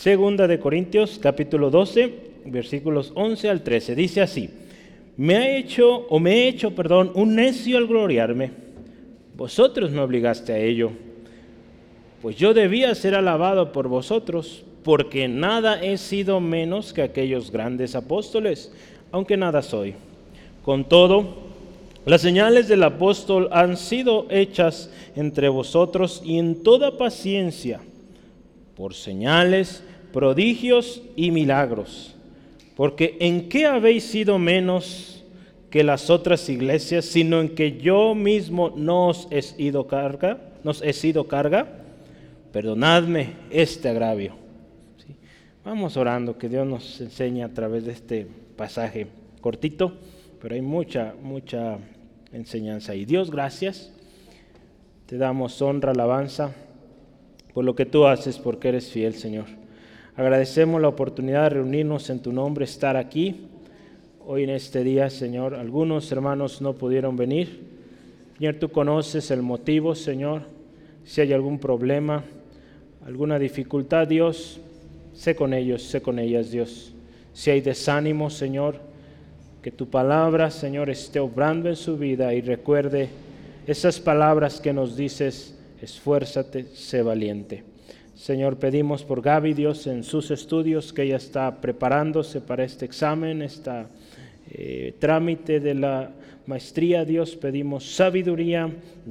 Segunda de Corintios, capítulo 12, versículos 11 al 13. Dice así: Me ha hecho o me he hecho, perdón, un necio al gloriarme. Vosotros me obligaste a ello. Pues yo debía ser alabado por vosotros, porque nada he sido menos que aquellos grandes apóstoles, aunque nada soy. Con todo, las señales del apóstol han sido hechas entre vosotros y en toda paciencia, por señales, prodigios y milagros. Porque ¿en qué habéis sido menos que las otras iglesias, sino en que yo mismo no os he sido carga? ¿Nos he sido carga? Perdonadme este agravio. Vamos orando, que Dios nos enseñe a través de este pasaje cortito pero hay mucha, mucha enseñanza. Y Dios, gracias. Te damos honra, alabanza por lo que tú haces, porque eres fiel, Señor. Agradecemos la oportunidad de reunirnos en tu nombre, estar aquí. Hoy en este día, Señor, algunos hermanos no pudieron venir. Señor, tú conoces el motivo, Señor. Si hay algún problema, alguna dificultad, Dios, sé con ellos, sé con ellas, Dios. Si hay desánimo, Señor, que tu palabra, Señor, esté obrando en su vida y recuerde esas palabras que nos dices, esfuérzate, sé valiente. Señor, pedimos por Gaby, Dios, en sus estudios, que ella está preparándose para este examen, este trámite de la maestría, Dios, pedimos sabiduría,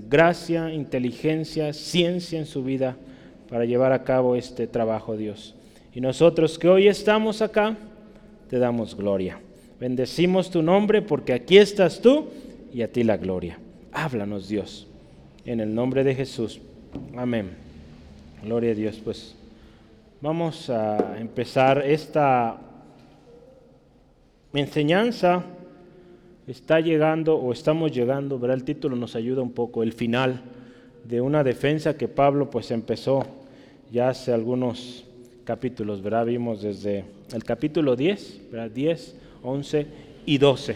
gracia, inteligencia, ciencia en su vida para llevar a cabo este trabajo, Dios. Y nosotros que hoy estamos acá, te damos gloria. Bendecimos tu nombre porque aquí estás tú y a ti la gloria. Háblanos Dios. En el nombre de Jesús. Amén. Gloria a Dios. Pues vamos a empezar esta enseñanza. Está llegando o estamos llegando, ¿verdad? El título nos ayuda un poco, el final de una defensa que Pablo pues empezó ya hace algunos capítulos, ¿verdad? Vimos desde el capítulo 10, ¿verdad? 10 11 y 12.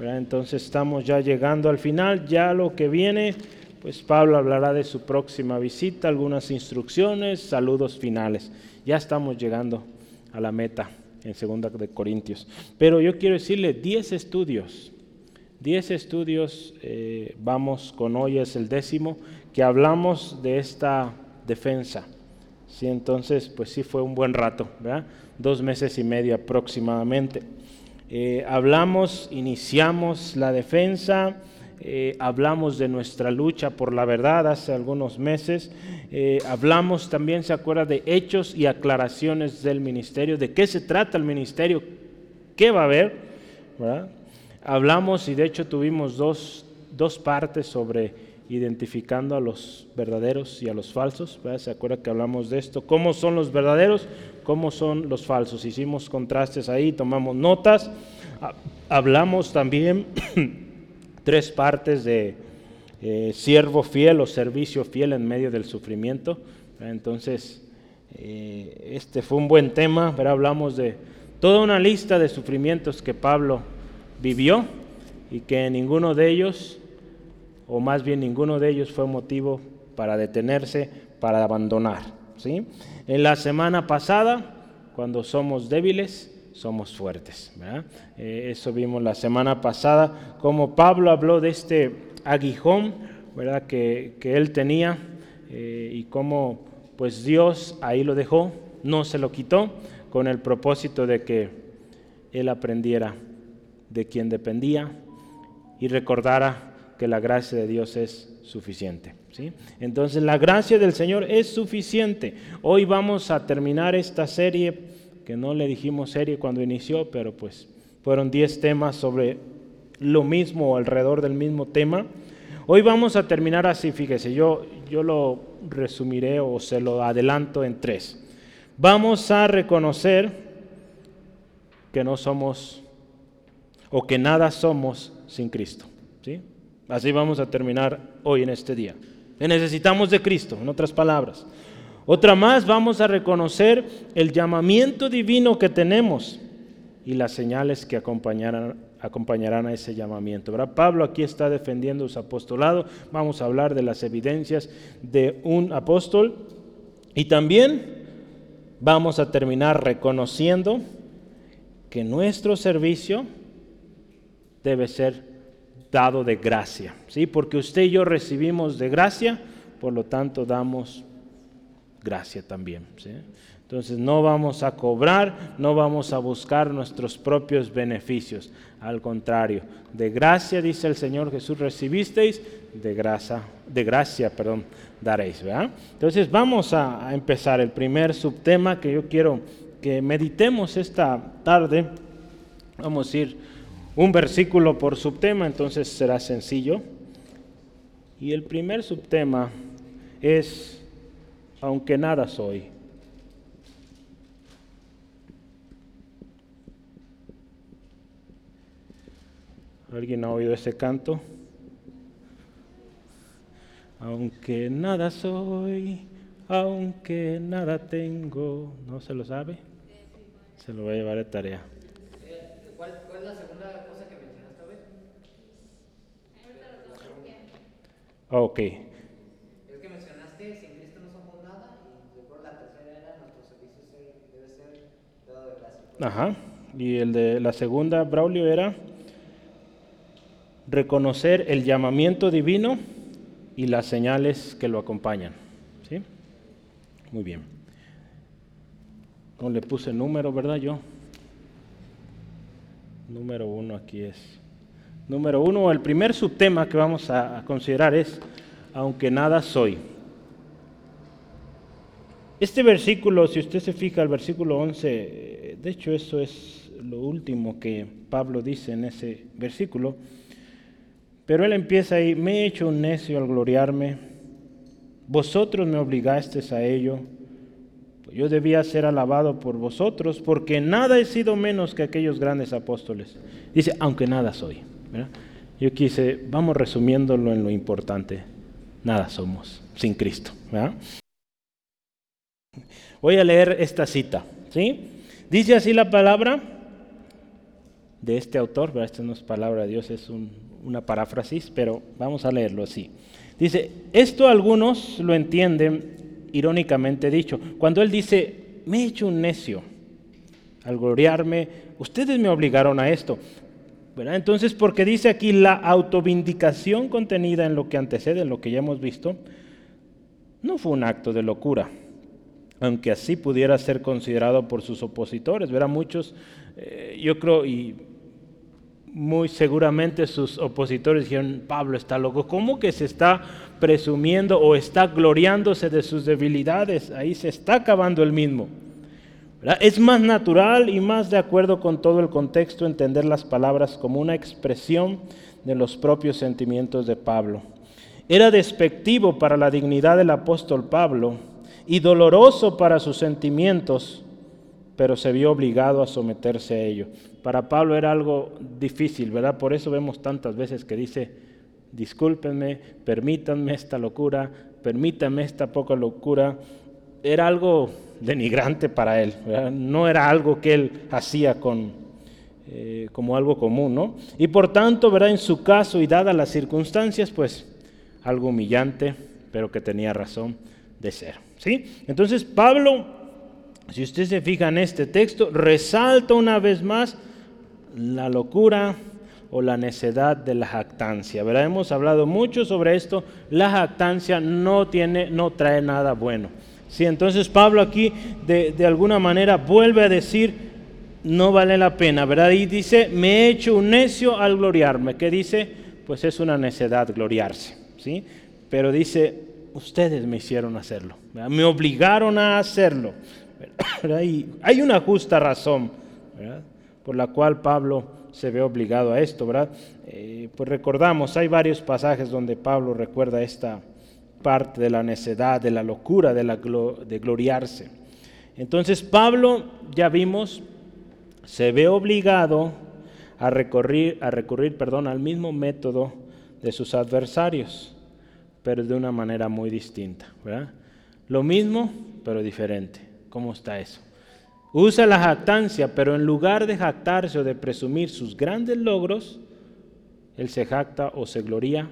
Entonces estamos ya llegando al final, ya lo que viene, pues Pablo hablará de su próxima visita, algunas instrucciones, saludos finales. Ya estamos llegando a la meta en segunda de Corintios. Pero yo quiero decirle 10 estudios, 10 estudios, eh, vamos con hoy es el décimo, que hablamos de esta defensa. Sí, entonces, pues sí fue un buen rato, ¿verdad? Dos meses y medio aproximadamente. Eh, hablamos, iniciamos la defensa, eh, hablamos de nuestra lucha por la verdad hace algunos meses, eh, hablamos también, se acuerda, de hechos y aclaraciones del ministerio, de qué se trata el ministerio, qué va a haber, Hablamos y de hecho tuvimos dos, dos partes sobre identificando a los verdaderos y a los falsos. ¿Se acuerda que hablamos de esto? ¿Cómo son los verdaderos? ¿Cómo son los falsos? Hicimos contrastes ahí, tomamos notas. Hablamos también tres partes de eh, siervo fiel o servicio fiel en medio del sufrimiento. Entonces, eh, este fue un buen tema, pero hablamos de toda una lista de sufrimientos que Pablo vivió y que ninguno de ellos o más bien ninguno de ellos fue motivo para detenerse, para abandonar. ¿sí? En la semana pasada, cuando somos débiles, somos fuertes. Eh, eso vimos la semana pasada, como Pablo habló de este aguijón ¿verdad? Que, él tenía eh, y cómo pues Dios ahí lo dejó, no se lo quitó, con el propósito de que él aprendiera de quien dependía y recordara que la gracia de Dios es suficiente. ¿sí? Entonces la gracia del Señor es suficiente. Hoy vamos a terminar esta serie, que no le dijimos serie cuando inició, pero pues fueron 10 temas sobre lo mismo o alrededor del mismo tema. Hoy vamos a terminar así, fíjese, yo, yo lo resumiré o se lo adelanto en tres. Vamos a reconocer que no somos o que nada somos sin Cristo. ¿sí? Así vamos a terminar hoy en este día. Necesitamos de Cristo, en otras palabras. Otra más, vamos a reconocer el llamamiento divino que tenemos y las señales que acompañarán, a ese llamamiento. Pablo aquí está defendiendo su apostolado. Vamos a hablar de las evidencias de un apóstol y también vamos a terminar reconociendo que nuestro servicio debe ser dado de gracia, ¿sí? Porque usted y yo recibimos de gracia, por lo tanto damos gracia también. Entonces no vamos a cobrar, no vamos a buscar nuestros propios beneficios. Al contrario, de gracia, dice el Señor Jesús, recibisteis, de gracia, de gracia, perdón, daréis. Entonces vamos a, empezar el primer subtema que yo quiero que meditemos esta tarde. Vamos a ir un versículo por subtema, entonces será sencillo. Y el primer subtema es, aunque nada soy. ¿Alguien ha oído ese canto? Aunque nada soy, aunque nada tengo, ¿no se lo sabe? Se lo voy a llevar de tarea. ¿Cuál, es la segunda cosa que mencionaste Ok. Es que mencionaste, sin Cristo no somos nada, y después la tercera era, nuestro servicio debe ser dado de gracia. Ajá. Y el de la segunda, Braulio, era reconocer el llamamiento divino y las señales que lo acompañan. ¿Sí? Muy bien. No le puse número, ¿verdad? Yo. Número uno aquí es. Número uno, el primer subtema que vamos a considerar es, aunque nada soy. Este versículo, si usted se fija, el versículo 11, de hecho eso es lo último que Pablo dice en ese versículo, pero él empieza ahí, me he hecho un necio al gloriarme, vosotros me obligasteis a ello, yo debía ser alabado por vosotros, porque nada he sido menos que aquellos grandes apóstoles. Dice, aunque nada soy. Yo quise, vamos resumiéndolo en lo importante, nada somos sin Cristo. Voy a leer esta cita. ¿sí? Dice así la palabra de este autor, pero esta no es palabra de Dios, es un, una paráfrasis, pero vamos a leerlo así. Dice, esto algunos lo entienden irónicamente dicho. Cuando él dice, me he hecho un necio al gloriarme, ustedes me obligaron a esto. Entonces, porque dice aquí la autovindicación contenida en lo que antecede, en lo que ya hemos visto, no fue un acto de locura, aunque así pudiera ser considerado por sus opositores. Verá, muchos, eh, yo creo, y muy seguramente sus opositores dijeron, Pablo está loco, ¿cómo que se está presumiendo o está gloriándose de sus debilidades? Ahí se está acabando el mismo. Es más natural y más de acuerdo con todo el contexto entender las palabras como una expresión de los propios sentimientos de Pablo. Era despectivo para la dignidad del apóstol Pablo y doloroso para sus sentimientos pero se vio obligado a someterse a ello. Para Pablo era algo difícil, ¿verdad? Por eso vemos tantas veces que dice, discúlpenme, permítanme esta locura, permítanme esta poca locura. Era algo denigrante para él, no era algo que él hacía con, eh, como algo común, ¿no? Y por tanto, ¿verdad? En su caso y dadas las circunstancias, pues algo humillante, pero que tenía razón de ser, ¿sí? Entonces Pablo si usted se fija en este texto, resalta una vez más la locura o la necedad de la jactancia. ¿verdad? Hemos hablado mucho sobre esto. La jactancia no, tiene, no trae nada bueno. Sí, entonces Pablo aquí de, de, alguna manera vuelve a decir, no vale la pena, ¿verdad? Y dice, me he hecho un necio al gloriarme. ¿Qué dice? Pues es una necedad gloriarse, ¿sí? Pero dice, ustedes me hicieron hacerlo, me obligaron a hacerlo hay una justa razón por la cual Pablo se ve obligado a esto. ¿verdad? Eh, pues recordamos, hay varios pasajes donde Pablo recuerda esta parte de la necedad, de la locura, de, la de gloriarse. Entonces Pablo, ya vimos, se ve obligado a recurrir, a recurrir perdón, al mismo método de sus adversarios, de una manera muy distinta. Lo mismo, pero diferente. ¿Cómo está eso? Usa la jactancia, pero en lugar de jactarse o de presumir sus grandes logros, él se jacta o se gloría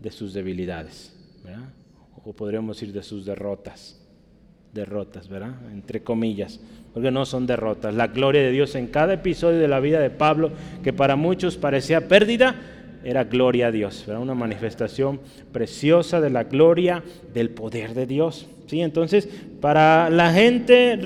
de sus debilidades, o podríamos decir de sus derrotas. derrotas, ¿verdad? Entre comillas, porque no son derrotas. La gloria de Dios en cada episodio de la vida de Pablo, que para muchos parecía pérdida, era gloria a Dios, era una manifestación preciosa de la gloria del poder de Dios. ¿sí? Entonces, para la gente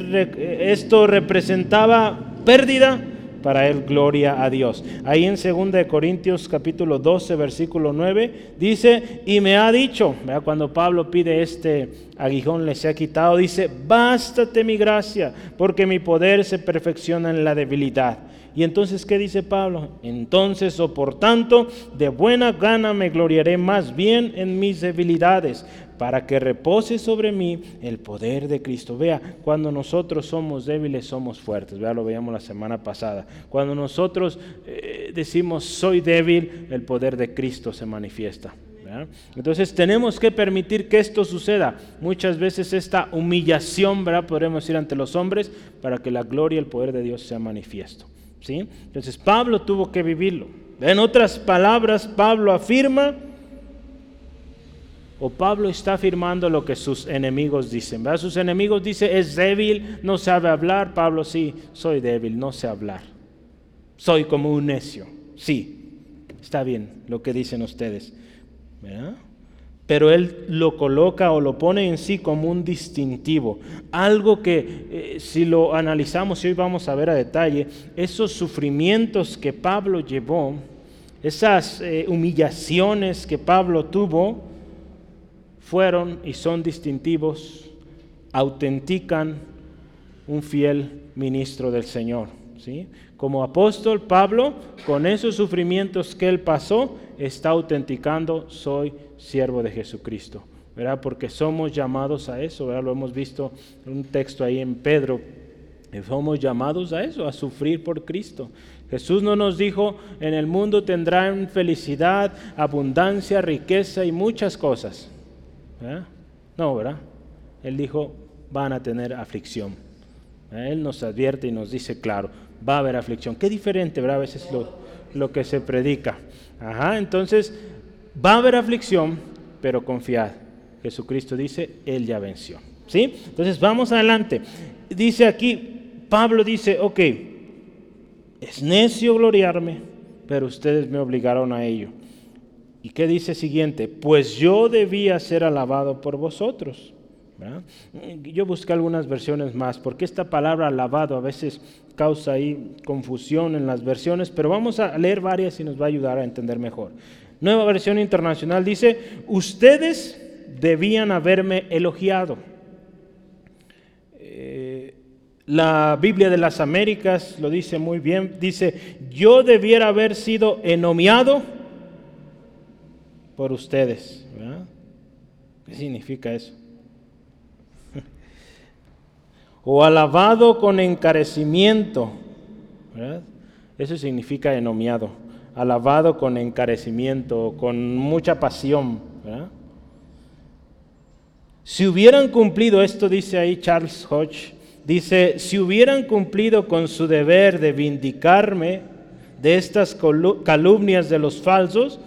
esto representaba pérdida, para él gloria a Dios. Ahí en 2 Corintios capítulo 12, versículo 9, dice, y me ha dicho, cuando Pablo pide este aguijón le se ha quitado, dice, bástate mi gracia, porque mi poder se perfecciona en la debilidad. Y entonces, ¿qué dice Pablo? Entonces, o por tanto, de buena gana me gloriaré más bien en mis debilidades, para que repose sobre mí el poder de Cristo. Vea, cuando nosotros somos débiles, somos fuertes. Vea, lo veíamos la semana pasada. Cuando nosotros eh, decimos soy débil, el poder de Cristo se manifiesta. Entonces tenemos que permitir que esto suceda. Muchas veces esta humillación, ¿verdad? podremos ir ante los hombres para que la gloria y el poder de Dios sea manifiesto. Entonces Pablo tuvo que vivirlo. En otras palabras, Pablo afirma o Pablo está afirmando lo que sus enemigos dicen. Sus enemigos dicen, es débil, no sabe hablar. Pablo, sí, soy débil, no sé hablar. Soy como un necio. Sí, está bien lo que dicen ustedes. Pero él lo coloca o lo pone en sí como un distintivo. Algo que eh, si lo analizamos y hoy vamos a ver a detalle, esos sufrimientos que Pablo llevó, esas eh, humillaciones que Pablo tuvo, fueron y son distintivos, autentican un fiel ministro del Señor. ¿sí? Como apóstol, Pablo, con esos sufrimientos que él pasó, está autenticando, soy siervo de Jesucristo. ¿verdad? Porque somos llamados a eso, ¿verdad? lo hemos visto en un texto ahí en Pedro, somos llamados a eso, a sufrir por Cristo. Jesús no nos dijo, en el mundo tendrán felicidad, abundancia, riqueza y muchas cosas. No, ¿verdad? Él dijo, van a tener aflicción. Él nos advierte y nos dice, claro, va a haber aflicción. Qué diferente, ¿verdad? A veces lo, lo que se predica. Ajá, entonces, va a haber aflicción, pero confiad. Jesucristo dice, Él ya venció. ¿Sí? Entonces, vamos adelante. Dice aquí, Pablo dice, ok, es necio gloriarme, pero ustedes me obligaron a ello. ¿Y qué dice siguiente? Pues yo debía ser alabado por vosotros. Yo busqué algunas versiones más, porque esta palabra alabado a veces causa ahí confusión en las versiones, pero vamos a leer varias y nos va a ayudar a entender mejor. Nueva versión internacional dice, ustedes debían haberme elogiado. Eh, la Biblia de las Américas lo dice muy bien, dice, yo debiera haber sido enomiado por ustedes. ¿Qué significa eso? o alabado con encarecimiento. Eso significa enomiado. Alabado con encarecimiento, con mucha pasión. Si hubieran cumplido, esto dice ahí Charles Hodge, dice, si hubieran cumplido con su deber de vindicarme de estas calumnias de los falsos,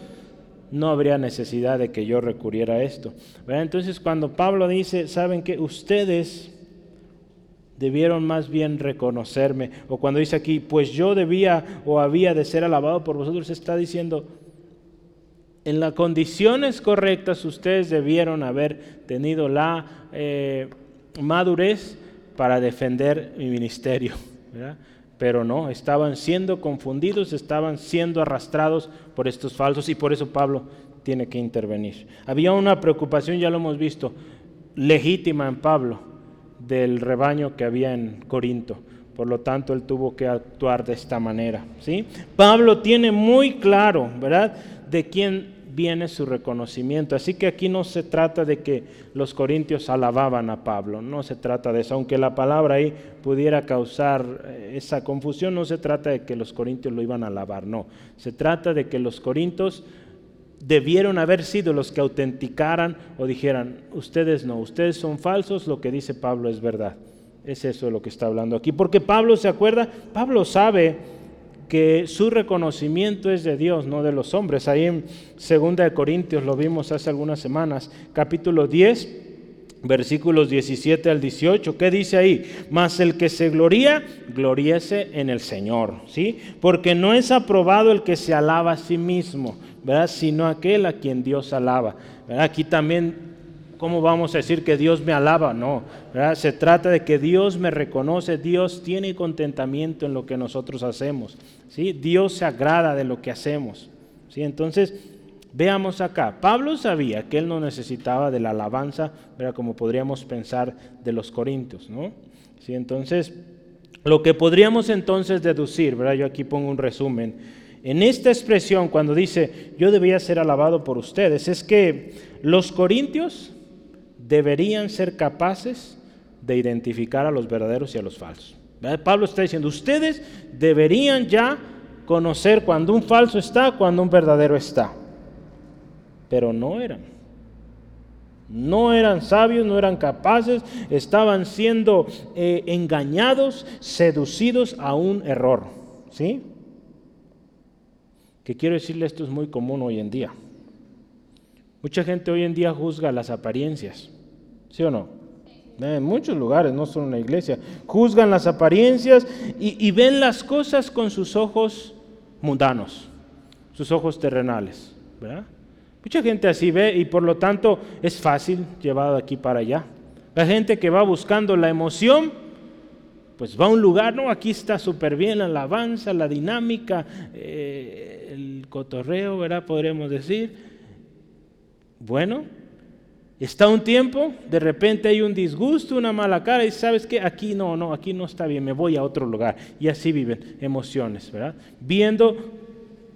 no habría necesidad de que yo recurriera a esto. Entonces cuando Pablo dice, saben que ustedes debieron más bien reconocerme, o cuando dice aquí, pues yo debía o había de ser alabado por vosotros, está diciendo, en las condiciones correctas ustedes debieron haber tenido la eh, madurez para defender mi ministerio. ¿verdad? pero no, estaban siendo confundidos, estaban siendo arrastrados por estos falsos y por eso Pablo tiene que intervenir. Había una preocupación, ya lo hemos visto, legítima en Pablo del rebaño que había en Corinto. Por lo tanto, él tuvo que actuar de esta manera. ¿sí? Pablo tiene muy claro, ¿verdad?, de quién viene su reconocimiento. Así que aquí no se trata de que los corintios alababan a Pablo, no se trata de eso, aunque la palabra ahí pudiera causar eh, esa confusión, no se trata de que los corintios lo iban a alabar, no, se trata de que los corintios debieron haber sido los que autenticaran o dijeran, ustedes no, ustedes son falsos, lo que dice Pablo es verdad. Es eso lo que está hablando aquí, porque Pablo se acuerda, Pablo sabe que su reconocimiento es de Dios, no de los hombres. Ahí en 2 de Corintios lo vimos hace algunas semanas, capítulo 10, versículos 17 al 18. ¿Qué dice ahí? Mas el que se gloría, gloríese en el Señor, ¿sí? Porque no es aprobado el que se alaba a sí mismo, ¿verdad? Sino aquel a quien Dios alaba. Aquí también ¿Cómo vamos a decir que Dios me alaba? No, se trata de que Dios me reconoce, Dios tiene contentamiento en lo que nosotros hacemos. Dios se agrada de lo que hacemos. Entonces, Veamos acá, Pablo sabía que él no necesitaba de la alabanza, como podríamos pensar de los corintios, ¿no? Entonces, lo que podríamos entonces deducir, yo aquí pongo un resumen, en esta expresión cuando dice yo debía ser alabado por ustedes, es que los corintios deberían ser capaces de identificar a los verdaderos y a los falsos. Pablo está diciendo, ustedes deberían ya conocer cuando un falso está, cuando un verdadero está pero no eran. No eran sabios, no eran capaces, estaban siendo eh, engañados, seducidos a un error. ¿Sí? Que quiero decirle, esto es muy común hoy en día. Mucha gente hoy en día juzga las apariencias. ¿Sí o no? En muchos lugares, no solo en la iglesia. Juzgan las apariencias y, y ven las cosas con sus ojos mundanos, sus ojos terrenales. ¿verdad? Mucha gente así ve y por lo tanto es fácil llevar de aquí para allá. La gente que va buscando la emoción, pues va a un lugar, no, aquí está súper bien la alabanza, la dinámica, eh, cotorreo, ¿verdad? Podríamos decir. Bueno, está un tiempo, de repente hay un disgusto, una mala cara y sabes que aquí no, no, aquí no está bien, me voy a otro lugar. Y así viven emociones, ¿verdad? Viendo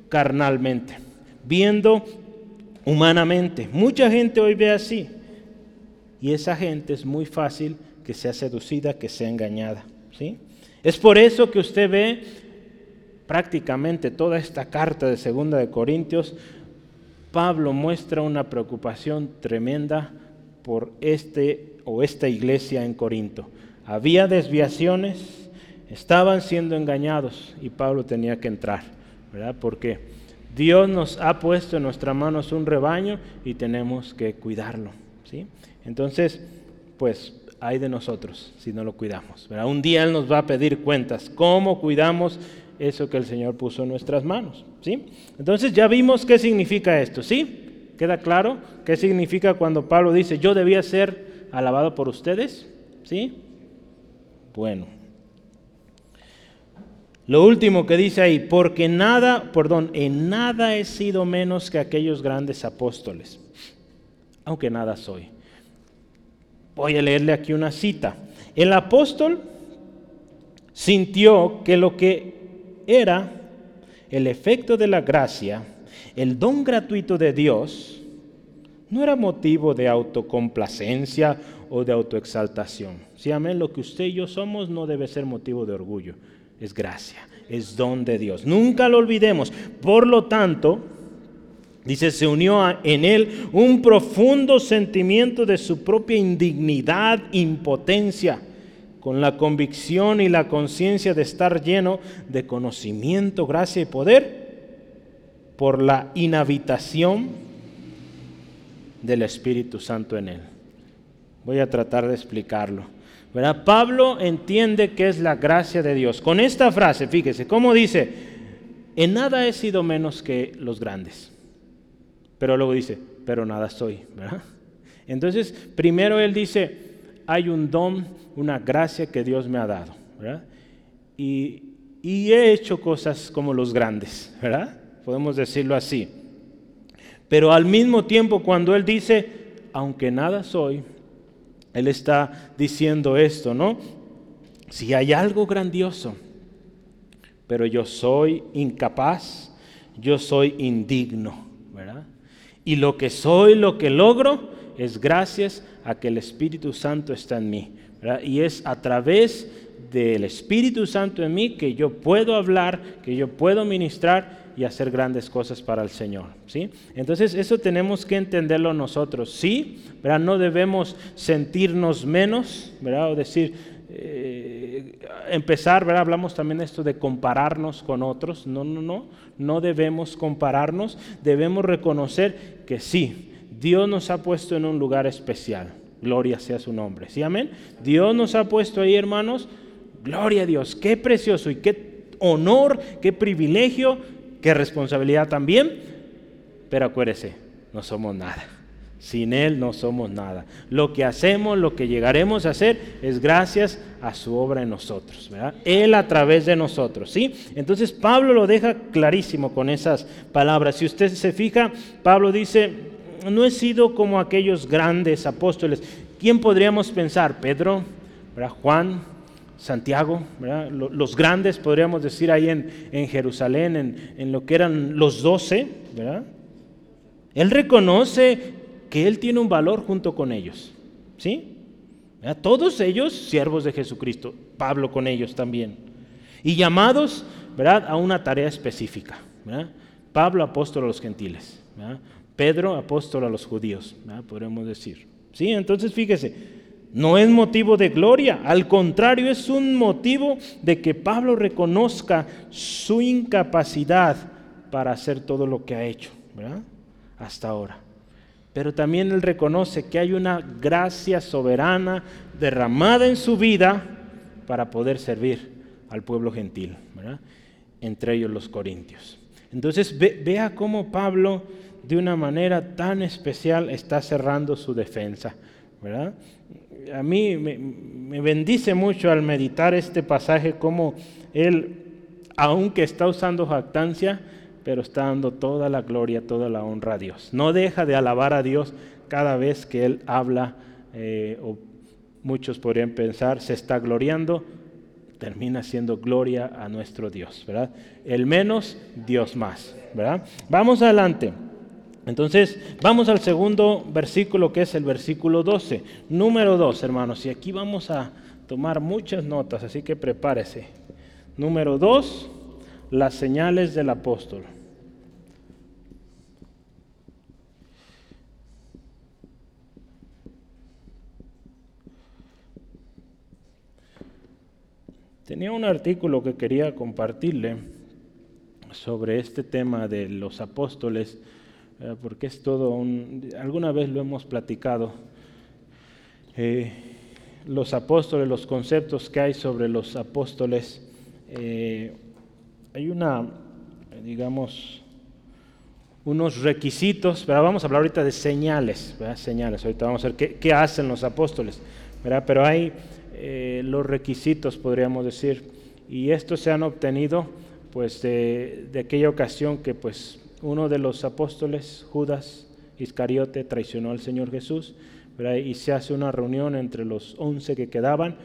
carnalmente, viendo humanamente. Mucha gente hoy ve así. Y esa gente es muy fácil que sea seducida, que sea engañada. ¿sí? Es por eso que usted ve prácticamente toda esta carta de Segunda de Corintios, Pablo muestra una preocupación tremenda por este o esta iglesia en Corinto. Había desviaciones, estaban siendo engañados y Pablo tenía que entrar, ¿verdad? Porque Dios nos ha puesto en nuestras manos un rebaño y tenemos que cuidarlo. ¿sí? Entonces, pues hay de nosotros si no lo cuidamos. Un día Él nos va a pedir cuentas. ¿Cómo cuidamos eso que el Señor puso en nuestras manos? ¿sí? Entonces ya vimos qué significa esto. ¿sí? ¿Queda claro qué significa cuando Pablo dice, yo debía ser alabado por ustedes? ¿Sí? Bueno. Lo último que dice ahí, porque nada, perdón, en nada he sido menos que aquellos grandes apóstoles, aunque nada soy. Voy a leerle aquí una cita. El apóstol sintió que lo que era el efecto de la gracia, el don gratuito de Dios, no era motivo de autocomplacencia o de autoexaltación. Si amén, lo que usted y yo somos no debe ser motivo de orgullo es gracia, es don de Dios. Nunca lo olvidemos. Por lo tanto, dice, se unió en él un profundo sentimiento de su propia indignidad, impotencia, con la convicción y la conciencia de estar lleno de conocimiento, gracia y poder por la inhabitación del Espíritu Santo en él. Voy a tratar de explicarlo. Pablo entiende que es la gracia de Dios. Con esta frase, fíjese, ¿cómo dice? En nada he sido menos que los grandes. Pero luego dice, pero nada soy. Entonces, primero él dice, hay un don, una gracia que Dios me ha dado. Y, he hecho cosas como los grandes. Podemos decirlo así. Pero al mismo tiempo, cuando él dice, aunque nada soy, él está diciendo esto, ¿no? Si hay algo grandioso, pero yo soy incapaz, yo soy indigno. Y lo que soy, lo que logro, es gracias a que el Espíritu Santo está en mí, Y es a través del Espíritu Santo en mí que yo puedo hablar, que yo puedo ministrar y hacer grandes cosas para el Señor. ¿sí? Entonces eso tenemos que entenderlo nosotros. Sí, no debemos sentirnos menos, o decir, eh, empezar, hablamos también de esto de compararnos con otros. No, no, no, no debemos compararnos, debemos reconocer que sí, Dios nos ha puesto en un lugar especial. Gloria sea su nombre. ¿Sí, amén? Dios nos ha puesto ahí, hermanos. Gloria a Dios. Qué precioso y qué honor, qué privilegio, qué responsabilidad también. Pero acuérdese, no somos nada. Sin Él no somos nada. Lo que hacemos, lo que llegaremos a hacer, es gracias a su obra en nosotros. ¿verdad? Él a través de nosotros. ¿sí? Entonces Pablo lo deja clarísimo con esas palabras. Si usted se fija, Pablo dice, no he sido como aquellos grandes apóstoles. ¿Quién podríamos pensar? Pedro, Juan, Santiago, los grandes, podríamos decir ahí en, Jerusalén, en, lo que eran los doce. ¿verdad? Él reconoce que él tiene un valor junto con ellos. ¿Sí? Todos ellos siervos de Jesucristo, Pablo con ellos también. Y llamados ¿verdad? a una tarea específica. Pablo apóstol a los gentiles. Pedro, apóstol a los judíos, podemos decir. ¿Sí? Entonces fíjese, no es motivo de gloria, al contrario, es un motivo de que Pablo reconozca su incapacidad para hacer todo lo que ha hecho hasta ahora. Pero también él reconoce que hay una gracia soberana derramada en su vida para poder servir al pueblo gentil, entre ellos los corintios. Entonces vea cómo Pablo de una manera tan especial está cerrando su defensa. ¿verdad? A mí me, bendice mucho al meditar este pasaje como él, aunque está usando jactancia, pero está dando toda la gloria, toda la honra a Dios. No deja de alabar a Dios cada vez que él habla, eh, o muchos podrían pensar, se está gloriando, termina siendo gloria a nuestro Dios, ¿verdad? El menos, Dios más, ¿verdad? Vamos adelante. Entonces, vamos al segundo versículo que es el versículo 12. Número 2, hermanos, y aquí vamos a tomar muchas notas, así que prepárese. Número 2, las señales del apóstol. Tenía un artículo que quería compartirle sobre este tema de los apóstoles eh, porque es todo un... Alguna vez lo hemos platicado. Eh, los apóstoles, los conceptos que hay sobre los apóstoles, eh, hay una, digamos, unos requisitos, vamos a hablar ahorita de señales, señales, ahorita vamos a ver qué, hacen los apóstoles, pero hay los requisitos, podríamos decir, y estos se han obtenido pues de aquella ocasión que pues uno de los apóstoles, Judas Iscariote, traicionó al Señor Jesús y se hace una reunión entre los once que quedaban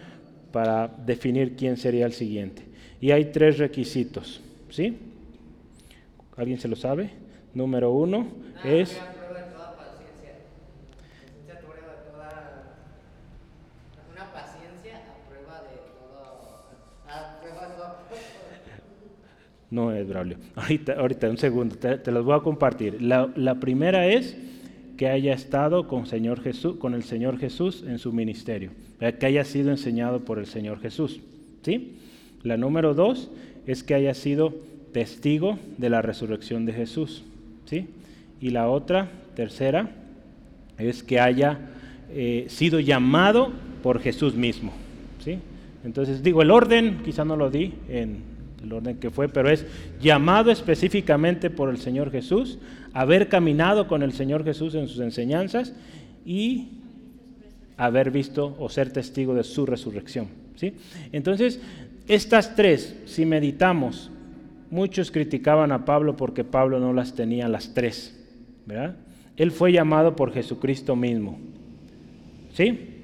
para definir quién sería el siguiente. Y hay tres requisitos, ¿sí? ¿Alguien se lo sabe? Número uno es... No es Braulio. Ahorita, ahorita un segundo, te, los voy a compartir. La, primera es que haya estado con el Señor Jesús en su ministerio, que haya sido enseñado por el Señor Jesús. ¿sí? La número dos es que haya sido testigo de la resurrección de Jesús. ¿sí? Y la otra, tercera, es que haya eh, sido llamado por Jesús mismo. ¿sí? Entonces digo, el orden, quizá no lo di en el orden que fue, pero es llamado específicamente por el Señor Jesús, haber caminado con el Señor Jesús en sus enseñanzas y haber visto o ser testigo de su resurrección. ¿sí? Entonces, estas tres, si meditamos, muchos criticaban a Pablo porque Pablo no las tenía las tres, ¿verdad? Él fue llamado por Jesucristo mismo. ¿Sí?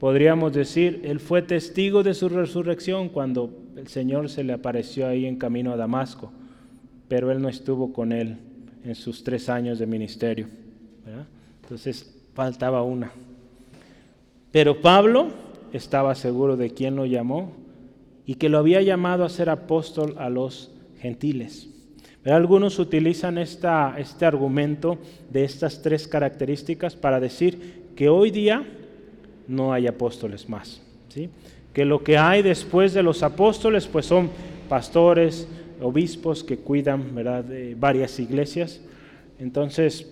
Podríamos decir, él fue testigo de su resurrección cuando el Señor se le apareció ahí en camino a Damasco, pero él no estuvo con él en sus tres años de ministerio. Entonces faltaba una. Pero Pablo estaba seguro de quién lo llamó y que lo había llamado a ser apóstol a los gentiles. Algunos utilizan esta, este argumento de estas tres características para decir que hoy día no hay apóstoles más. ¿sí? Que lo que hay después de los apóstoles pues son pastores, obispos que cuidan ¿verdad? de varias iglesias. Entonces,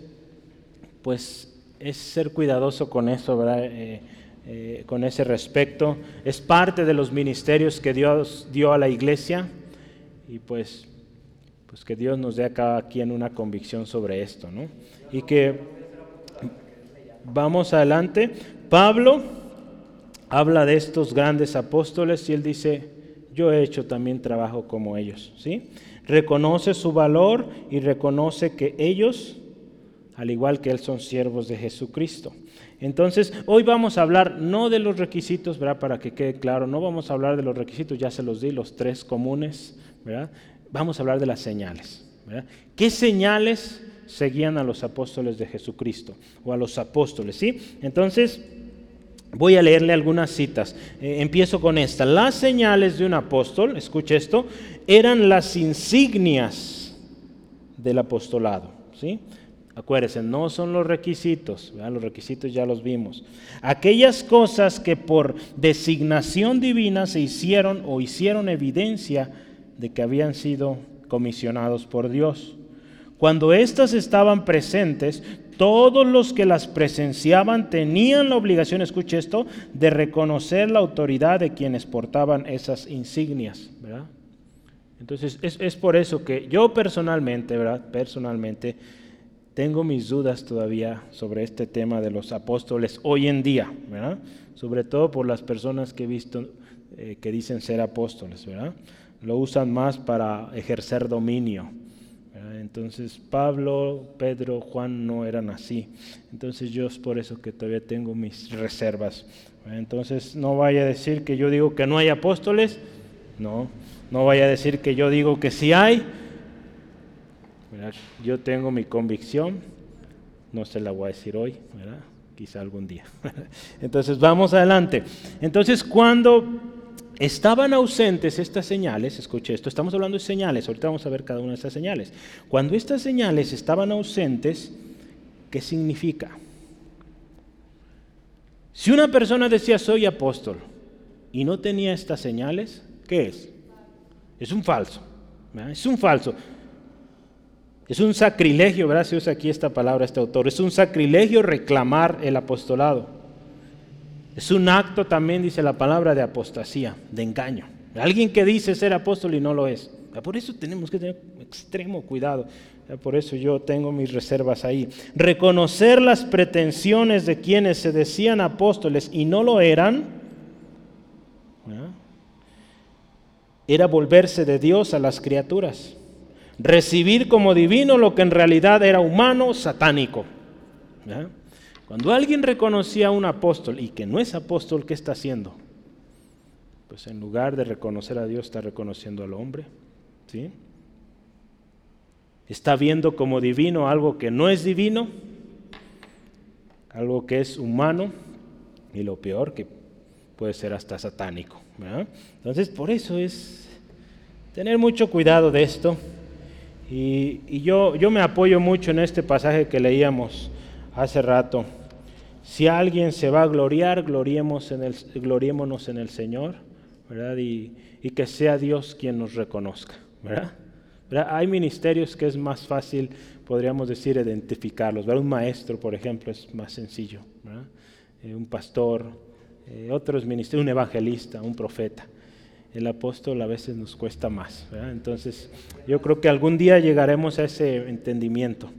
pues es ser cuidadoso con eso, ¿verdad? Eh, eh, con ese respecto. Es parte de los ministerios que Dios dio a la iglesia y pues, pues que Dios nos dé a cada quien una convicción sobre esto, ¿no? Y que vamos adelante. Pablo habla de estos grandes apóstoles y él dice, yo he hecho también trabajo como ellos, ¿sí? Reconoce su valor y reconoce que ellos, al igual que él, son siervos de Jesucristo. Entonces, hoy vamos a hablar no de los requisitos, ¿verdad? Para que quede claro, no vamos a hablar de los requisitos, ya se los di, los tres comunes, ¿verdad? Vamos a hablar de las señales. ¿Qué señales seguían a los apóstoles de Jesucristo o a los apóstoles, ¿sí? Entonces, voy a leerle algunas citas. Eh, empiezo con esta. Las señales de un apóstol, escuche esto, eran las insignias del apostolado, ¿sí? Acuérdense, no son los requisitos, los requisitos ya los vimos. Aquellas cosas que por designación divina se hicieron o hicieron evidencia de que habían sido comisionados por Dios. Cuando éstas estaban presentes, todos los que las presenciaban tenían la obligación, escuche esto, de reconocer la autoridad de quienes portaban esas insignias. Entonces, es, es por eso que yo personalmente, ¿verdad? Personalmente, tengo mis dudas todavía sobre este tema de los apóstoles hoy en día, ¿verdad? Sobre todo por las personas que he visto eh, que dicen ser apóstoles, ¿verdad? Lo usan más para ejercer dominio. Entonces Pablo, Pedro, Juan no eran así. Entonces yo es por eso que todavía tengo mis reservas. Entonces no vaya a decir que yo digo que no hay apóstoles, no. No vaya a decir que yo digo que sí hay, yo tengo mi convicción, no se la voy a decir hoy, quizá algún día. Entonces vamos adelante. Entonces cuando estaban ausentes estas señales, escuche esto, estamos hablando de señales, ahorita vamos a ver cada una de estas señales. Cuando estas señales estaban ausentes, ¿qué significa? Si una persona decía soy apóstol y no tenía estas señales, ¿qué es? Es un falso. Es un falso. Es un sacrilegio, ¿verdad? Se usa aquí esta palabra, este autor. Es un sacrilegio reclamar el apostolado. Es un acto también, dice la palabra, de apostasía, de engaño. Alguien que dice ser apóstol y no lo es. Por eso tenemos que tener extremo cuidado. Por eso yo tengo mis reservas ahí. Reconocer las pretensiones de quienes se decían apóstoles y no lo eran, era volverse de Dios a las criaturas recibir como divino lo que en realidad era humano, satánico. Cuando alguien reconocía a un apóstol y que no es apóstol, ¿qué está haciendo? Pues en lugar de reconocer a Dios, está reconociendo al hombre. ¿sí? Está viendo como divino algo que no es divino, algo que es humano y lo peor que puede ser hasta satánico. Entonces, por eso es tener mucho cuidado de esto. Y, yo, yo me apoyo mucho en este pasaje que leíamos hace rato. Si alguien se va a gloriar, gloriemos en el, gloriémonos en el Señor, ¿verdad? Y, que sea Dios quien nos reconozca, ¿verdad? Hay ministerios que es más fácil, podríamos decir, identificarlos. ¿verdad? Un maestro, por ejemplo, es más sencillo, ¿verdad? Eh, un pastor, eh, otros ministerios, un evangelista, un profeta el apóstol a veces nos cuesta más. Entonces, yo creo que algún día llegaremos a ese entendimiento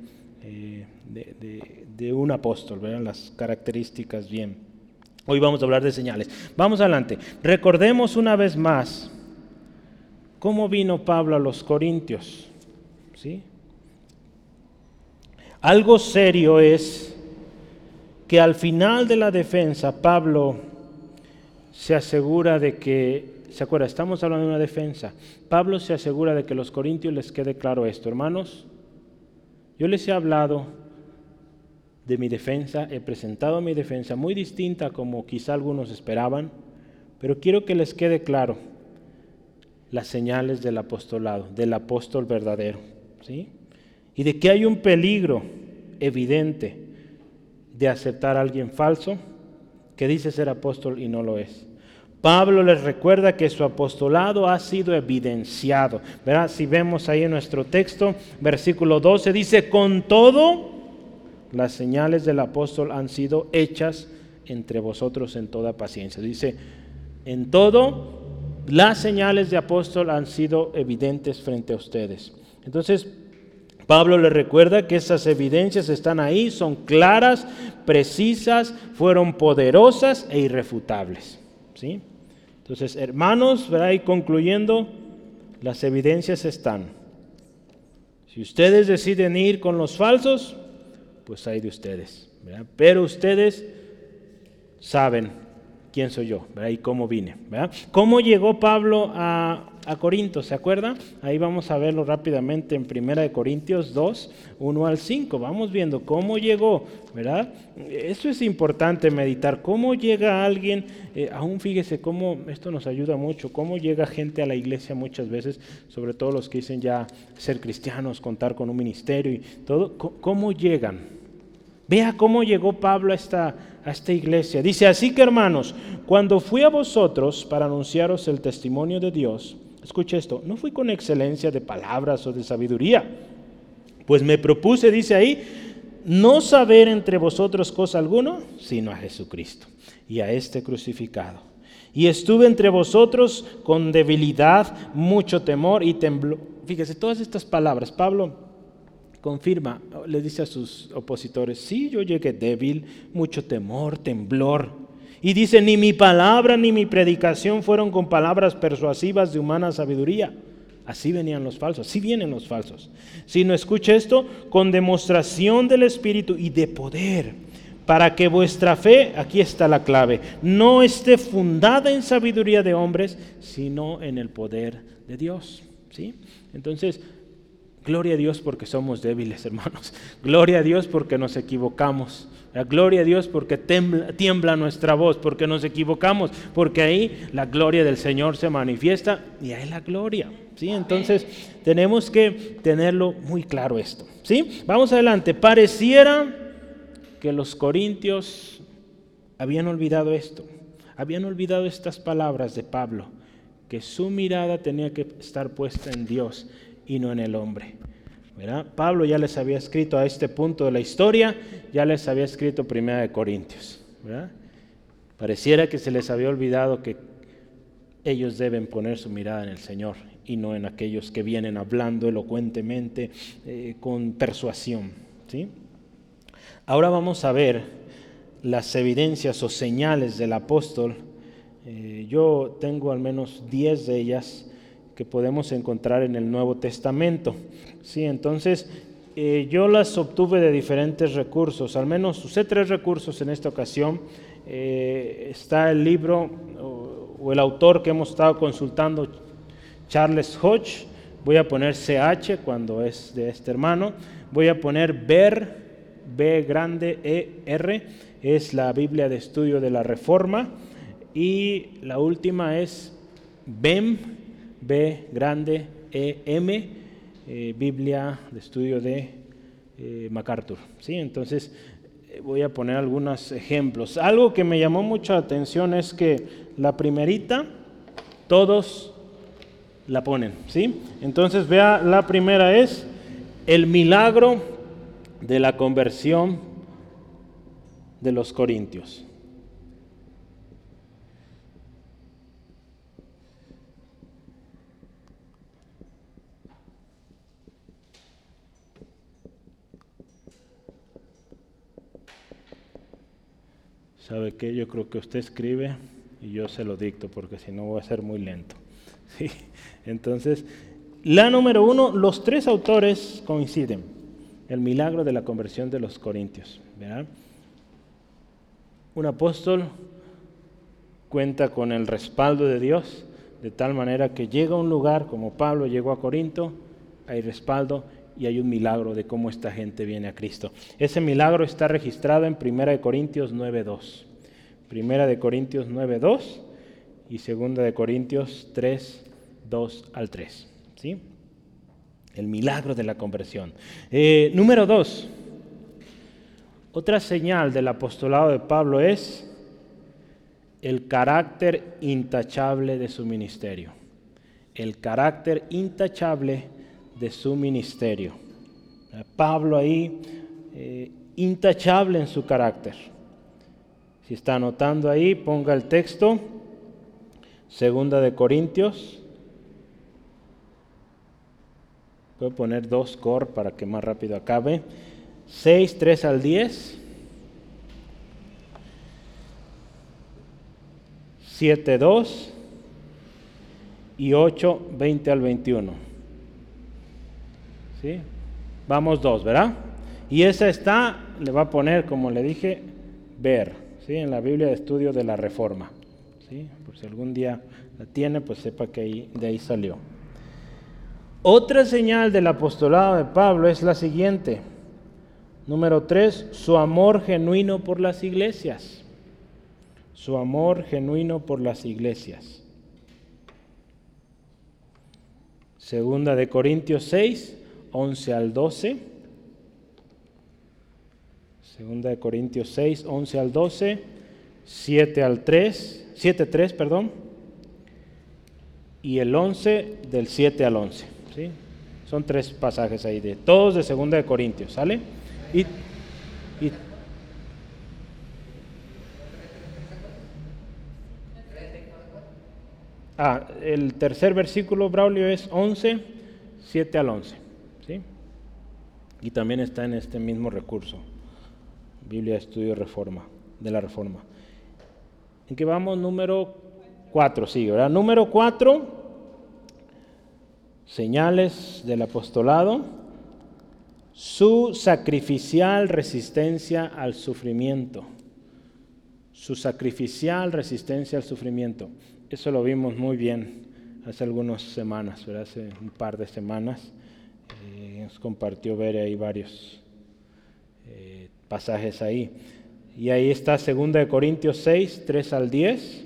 eh, de, un apóstol, ¿verdad? las características bien. Hoy vamos a hablar de señales. Vamos adelante. Recordemos una vez más cómo vino Pablo a los Corintios. ¿sí? Algo serio es que al final de la defensa Pablo se asegura de que ¿Se acuerda? Estamos hablando de una defensa. Pablo se asegura de que los corintios les quede claro esto. Hermanos, yo les he hablado de mi defensa, he presentado mi defensa muy distinta como quizá algunos esperaban, pero quiero que les quede claro las señales del apostolado, del apóstol verdadero, ¿sí? Y de que hay un peligro evidente de aceptar a alguien falso que dice ser apóstol y no lo es. Pablo les recuerda que su apostolado ha sido evidenciado. ¿verdad? Si vemos ahí en nuestro texto, versículo 12, dice, con todo, las señales del apóstol han sido hechas entre vosotros en toda paciencia. Dice, en todo, las señales de apóstol han sido evidentes frente a ustedes. Entonces, Pablo le recuerda que esas evidencias están ahí, son claras, precisas, fueron poderosas e irrefutables. ¿sí? Entonces, hermanos, y concluyendo, las evidencias están. Si ustedes deciden ir con los falsos, pues hay de ustedes. Pero ustedes saben quién soy yo y cómo vine. ¿Cómo llegó Pablo a, a Corinto, ¿se acuerda? Ahí vamos a verlo rápidamente en Primera de Corintios 2, 1 al 5. Vamos viendo cómo llegó, ¿verdad? Eso es importante meditar, cómo llega alguien, eh, aún fíjese cómo esto nos ayuda mucho, cómo llega gente a la iglesia muchas veces, sobre todo los que dicen ya ser cristianos, contar con un ministerio y todo, cómo llegan. Vea cómo llegó Pablo a esta, iglesia. Dice, así que hermanos, cuando fui a vosotros para anunciaros el testimonio de Dios, Escucha esto, no fui con excelencia de palabras o de sabiduría, pues me propuse, dice ahí, no saber entre vosotros cosa alguna, sino a Jesucristo y a este crucificado. Y estuve entre vosotros con debilidad, mucho temor y temblor. Fíjese, todas estas palabras, Pablo confirma, le dice a sus opositores, sí, yo llegué débil, mucho temor, temblor. Y dice, ni mi palabra ni mi predicación fueron con palabras persuasivas de humana sabiduría. Así venían los falsos, así vienen los falsos. Sino escucha esto, con demostración del Espíritu y de poder, para que vuestra fe, aquí está la clave, no esté fundada en sabiduría de hombres, sino en el poder de Dios. ¿sí? Entonces, gloria a Dios porque somos débiles, hermanos. Gloria a Dios porque nos equivocamos. La gloria a Dios porque tiembla, nuestra voz, porque nos equivocamos, porque ahí la gloria del Señor se manifiesta y hay la gloria. ¿sí? Entonces tenemos que tenerlo muy claro esto. ¿sí? Vamos adelante. Pareciera que los corintios habían olvidado esto, habían olvidado estas palabras de Pablo, que su mirada tenía que estar puesta en Dios y no en el hombre. Pablo ya les había escrito a este punto de la historia, ya les había escrito Primera de Corintios. Pareciera que se les había olvidado que ellos deben poner su mirada en el Señor y no en aquellos que vienen hablando elocuentemente eh, con persuasión. ¿sí? Ahora vamos a ver las evidencias o señales del apóstol. Eh, yo tengo al menos 10 de ellas que podemos encontrar en el Nuevo Testamento. Sí, entonces eh, yo las obtuve de diferentes recursos, al menos usé tres recursos en esta ocasión. Eh, está el libro o, el autor que hemos estado consultando, Charles Hodge. Voy a poner CH cuando es de este hermano. Voy a poner Ver, B grande E R, es la Biblia de Estudio de la Reforma. Y la última es BEM, B grande E M, eh, Biblia de estudio de eh, MacArthur. ¿sí? Entonces eh, voy a poner algunos ejemplos. Algo que me llamó mucha atención es que la primerita, todos la ponen. ¿sí? Entonces vea, la primera es el milagro de la conversión de los corintios. ¿Sabe qué? Yo creo que usted escribe y yo se lo dicto porque si no voy a ser muy lento. ¿Sí? Entonces, la número uno, los tres autores coinciden. El milagro de la conversión de los corintios. Un apóstol cuenta con el respaldo de Dios de tal manera que llega a un lugar como Pablo llegó a Corinto, hay respaldo y hay un milagro de cómo esta gente viene a Cristo. Ese milagro está registrado en 1 Corintios 9.2. 1 de Corintios 9.2 y 2 de Corintios 3.2 al 3. ¿sí? El milagro de la conversión. Eh, número 2. Otra señal del apostolado de Pablo es el carácter intachable de su ministerio. El carácter intachable de su ministerio. Pablo ahí, eh, intachable en su carácter. Si está anotando ahí, ponga el texto, segunda de Corintios. Voy a poner dos cor para que más rápido acabe. 6, 3 al 10. 7, 2 y 8, 20 al 21. ¿Sí? Vamos dos, ¿verdad? Y esa está, le va a poner, como le dije, ver, ¿sí? En la Biblia de Estudio de la Reforma. ¿sí? Por si algún día la tiene, pues sepa que de ahí salió. Otra señal del apostolado de Pablo es la siguiente. Número tres, su amor genuino por las iglesias. Su amor genuino por las iglesias. Segunda de Corintios 6, 11 al 12. Segunda de Corintios 6, 11 al 12, 7 al 3, 7, 3, perdón, y el 11 del 7 al 11. ¿sí? Son tres pasajes ahí, de, todos de Segunda de Corintios, ¿sale? Y, y Ah, el tercer versículo, Braulio, es 11, 7 al 11. ¿sí? Y también está en este mismo recurso, Biblia de Estudio Reforma, de la Reforma. ¿En qué vamos? Número 4, sí, ¿verdad? Número 4, señales del apostolado, su sacrificial resistencia al sufrimiento. Su sacrificial resistencia al sufrimiento. Eso lo vimos muy bien hace algunas semanas, ¿verdad? hace un par de semanas. Eh, nos compartió ver ahí varios eh, pasajes ahí. Y ahí está 2 de Corintios 6, 3 al 10.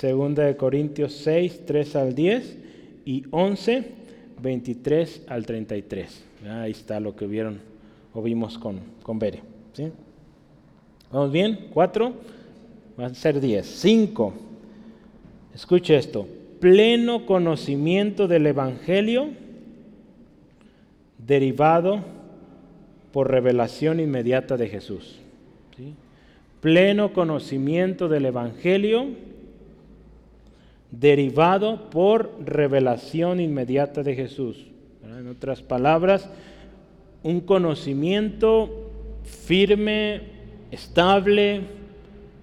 2 de Corintios 6, 3 al 10 y 11, 23 al 33. Ahí está lo que vieron o vimos con, con Bere. ¿sí? ¿Vamos bien? ¿Cuatro? van a ser 10. 5. Escuche esto. Pleno conocimiento del Evangelio derivado por revelación inmediata de Jesús. Pleno conocimiento del Evangelio derivado por revelación inmediata de Jesús. En otras palabras, un conocimiento firme, estable,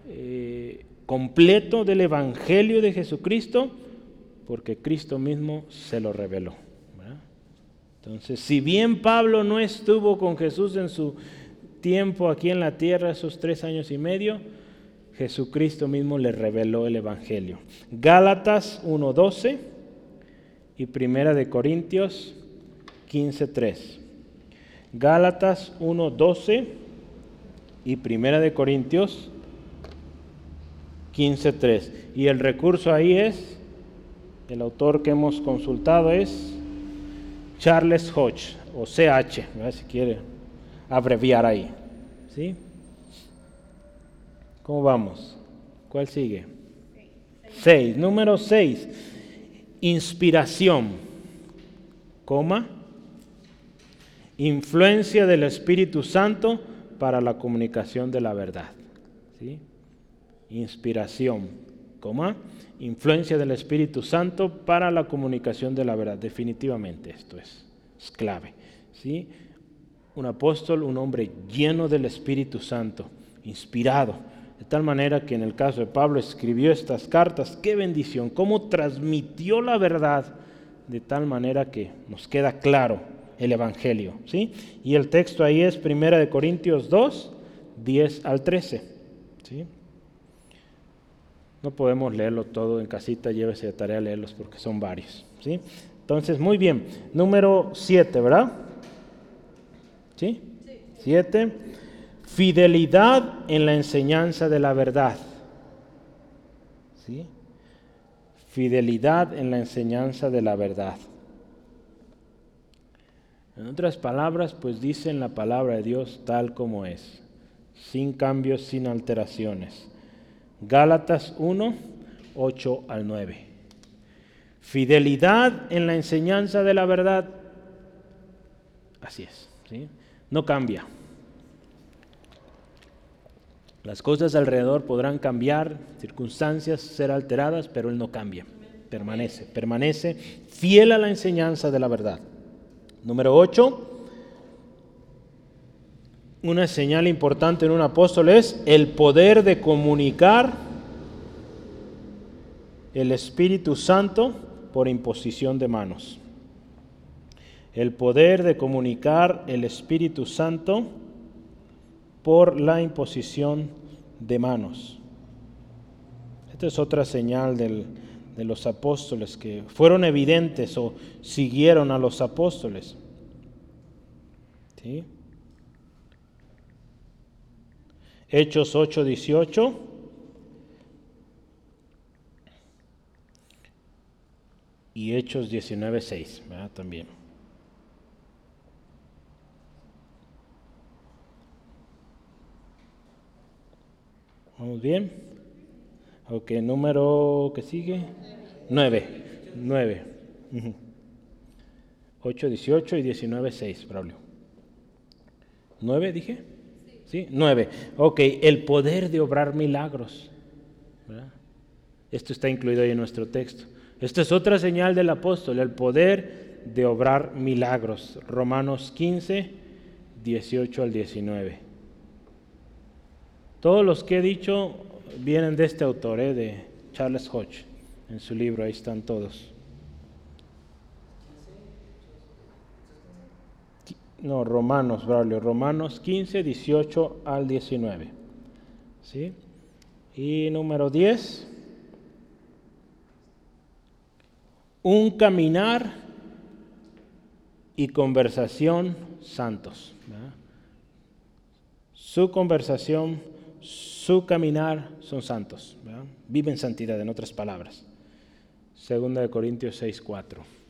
eh, completo del Evangelio de Jesucristo, porque Cristo mismo se lo reveló. Entonces, si bien Pablo no estuvo con Jesús en su tiempo aquí en la tierra, esos tres años y medio, Jesucristo mismo le reveló el Evangelio. Gálatas 1.12 y Primera de Corintios 15.3. Gálatas 1.12 y Primera de Corintios 15.3. Y el recurso ahí es, el autor que hemos consultado es Charles Hodge, o CH, si quiere abreviar ahí. ¿Sí? ¿Cómo vamos? ¿Cuál sigue? 6. Número 6. Inspiración, coma, influencia del Espíritu Santo para la comunicación de la verdad. ¿Sí? inspiración, coma, influencia del Espíritu Santo para la comunicación de la verdad. Definitivamente esto es, clave. ¿sí? Un apóstol, un hombre lleno del Espíritu Santo, inspirado, de tal manera que en el caso de Pablo escribió estas cartas, qué bendición, cómo transmitió la verdad de tal manera que nos queda claro el Evangelio. ¿sí? Y el texto ahí es 1 Corintios 2, 10 al 13. ¿sí? No podemos leerlo todo en casita, llévese de tarea a leerlos porque son varios. ¿sí? Entonces, muy bien. Número 7, ¿verdad? ¿Sí? 7. Fidelidad en la enseñanza de la verdad. ¿Sí? Fidelidad en la enseñanza de la verdad. En otras palabras, pues dicen la palabra de Dios tal como es, sin cambios, sin alteraciones. Gálatas 1, 8 al 9. Fidelidad en la enseñanza de la verdad. Así es. ¿sí? no cambia. Las cosas alrededor podrán cambiar, circunstancias ser alteradas, pero Él no cambia, permanece, permanece fiel a la enseñanza de la verdad. Número 8, una señal importante en un apóstol es el poder de comunicar el Espíritu Santo por imposición de manos. El poder de comunicar el Espíritu Santo por la imposición de manos. Esta es otra señal de los apóstoles que fueron evidentes o siguieron a los apóstoles. ¿Sí? Hechos 8, 18. Y Hechos 19, 6, También. ¿Vamos bien? Ok, número que sigue. 9. 9. 8, 18 y 19, 6, Braulio. ¿9 dije? Sí. 9. Ok, el poder de obrar milagros. Esto está incluido ahí en nuestro texto. Esta es otra señal del apóstol, el poder de obrar milagros. Romanos 15, 18 al 19. Todos los que he dicho vienen de este autor, eh, de Charles Hodge, en su libro, ahí están todos. No, Romanos, Braulio, Romanos 15, 18 al 19. ¿Sí? Y número 10, un caminar y conversación santos. Su conversación su caminar son santos, viven santidad, en otras palabras. Segunda de Corintios 6, 4.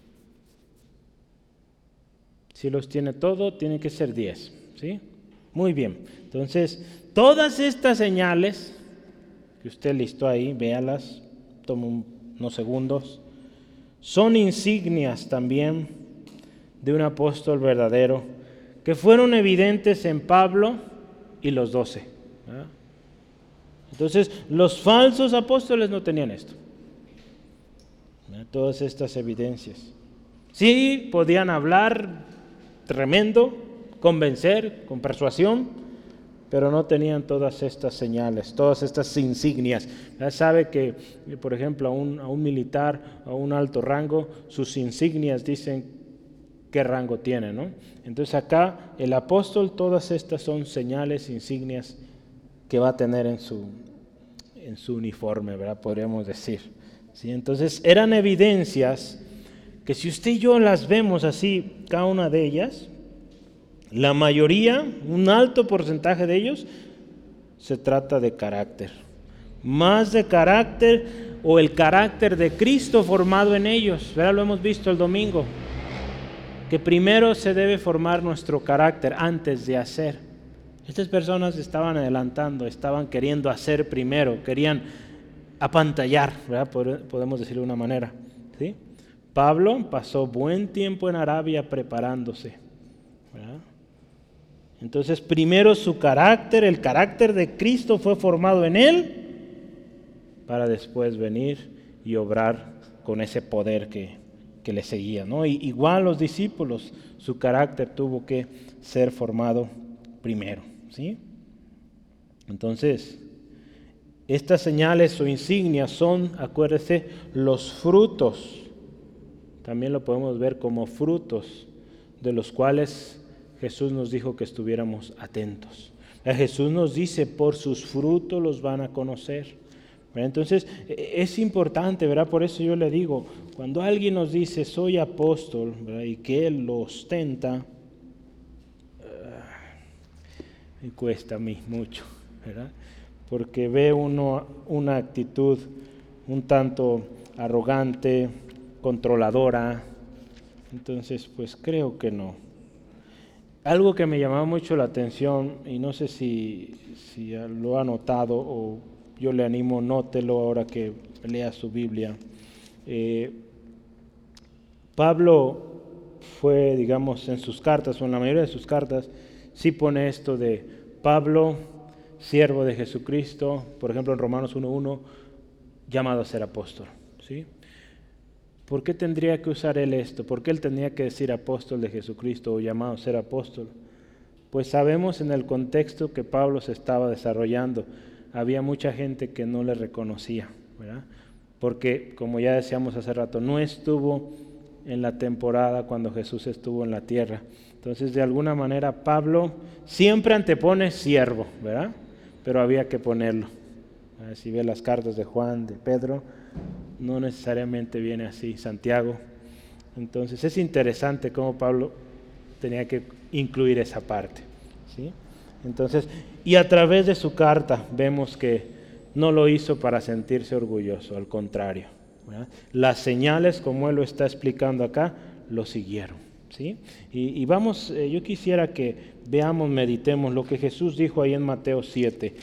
Si los tiene todo, tiene que ser 10. ¿sí? Muy bien. Entonces, todas estas señales que usted listó ahí, véalas, toma unos segundos, son insignias también de un apóstol verdadero que fueron evidentes en Pablo y los doce. Entonces, los falsos apóstoles no tenían esto. Todas estas evidencias. Sí, podían hablar tremendo, convencer, con persuasión, pero no tenían todas estas señales, todas estas insignias. Ya sabe que, por ejemplo, a un, a un militar, a un alto rango, sus insignias dicen qué rango tiene, ¿no? Entonces acá el apóstol, todas estas son señales, insignias que va a tener en su, en su uniforme, ¿verdad? Podríamos decir. ¿Sí? Entonces eran evidencias que si usted y yo las vemos así, cada una de ellas, la mayoría, un alto porcentaje de ellos, se trata de carácter. Más de carácter o el carácter de Cristo formado en ellos. ¿verdad? Lo hemos visto el domingo. Que primero se debe formar nuestro carácter antes de hacer. Estas personas estaban adelantando, estaban queriendo hacer primero, querían apantallar, podemos decirlo de una manera. ¿sí? Pablo pasó buen tiempo en Arabia preparándose. Entonces, primero su carácter, el carácter de Cristo fue formado en él, para después venir y obrar con ese poder que, le seguía. ¿no? igual los discípulos, su carácter tuvo que ser formado primero. ¿sí? Entonces, estas señales o insignias son, acuérdese, los frutos. También lo podemos ver como frutos de los cuales Jesús nos dijo que estuviéramos atentos. Jesús nos dice, por sus frutos los van a conocer. Entonces, e, es importante, ¿verdad? Por eso yo le digo, cuando alguien nos dice, soy apóstol, y que él lo ostenta, y cuesta a mí mucho, ¿verdad? Porque ve uno una actitud un tanto arrogante, controladora, entonces pues creo que no. Algo que me llamaba mucho la atención, y no sé si, lo ha notado o yo le animo, nótelo ahora que lea su Biblia. Eh, Pablo fue, digamos, en sus cartas, o en la mayoría de sus cartas, sí pone esto de Pablo, siervo de Jesucristo, por ejemplo en Romanos 1.1, llamado a ser apóstol. ¿sí? ¿Por qué tendría que usar él esto? ¿Por qué él tenía que decir apóstol de Jesucristo o llamado a ser apóstol? Pues sabemos en el contexto que Pablo se estaba desarrollando, había mucha gente que no le reconocía, ¿verdad? Porque, como ya decíamos hace rato, no estuvo en la temporada cuando Jesús estuvo en la tierra. Entonces, de alguna manera, Pablo siempre antepone siervo, ¿verdad? Pero había que ponerlo. Si ve las cartas de Juan, de Pedro, no necesariamente viene así, Santiago. Entonces, es interesante cómo Pablo tenía que incluir esa parte. ¿sí? Entonces, y a través de su carta vemos que no lo hizo para sentirse orgulloso, al contrario. Las señales, como él lo está explicando acá, lo siguieron. ¿sí? Y, vamos, eh, yo quisiera que veamos, meditemos lo que Jesús dijo ahí en Mateo 7,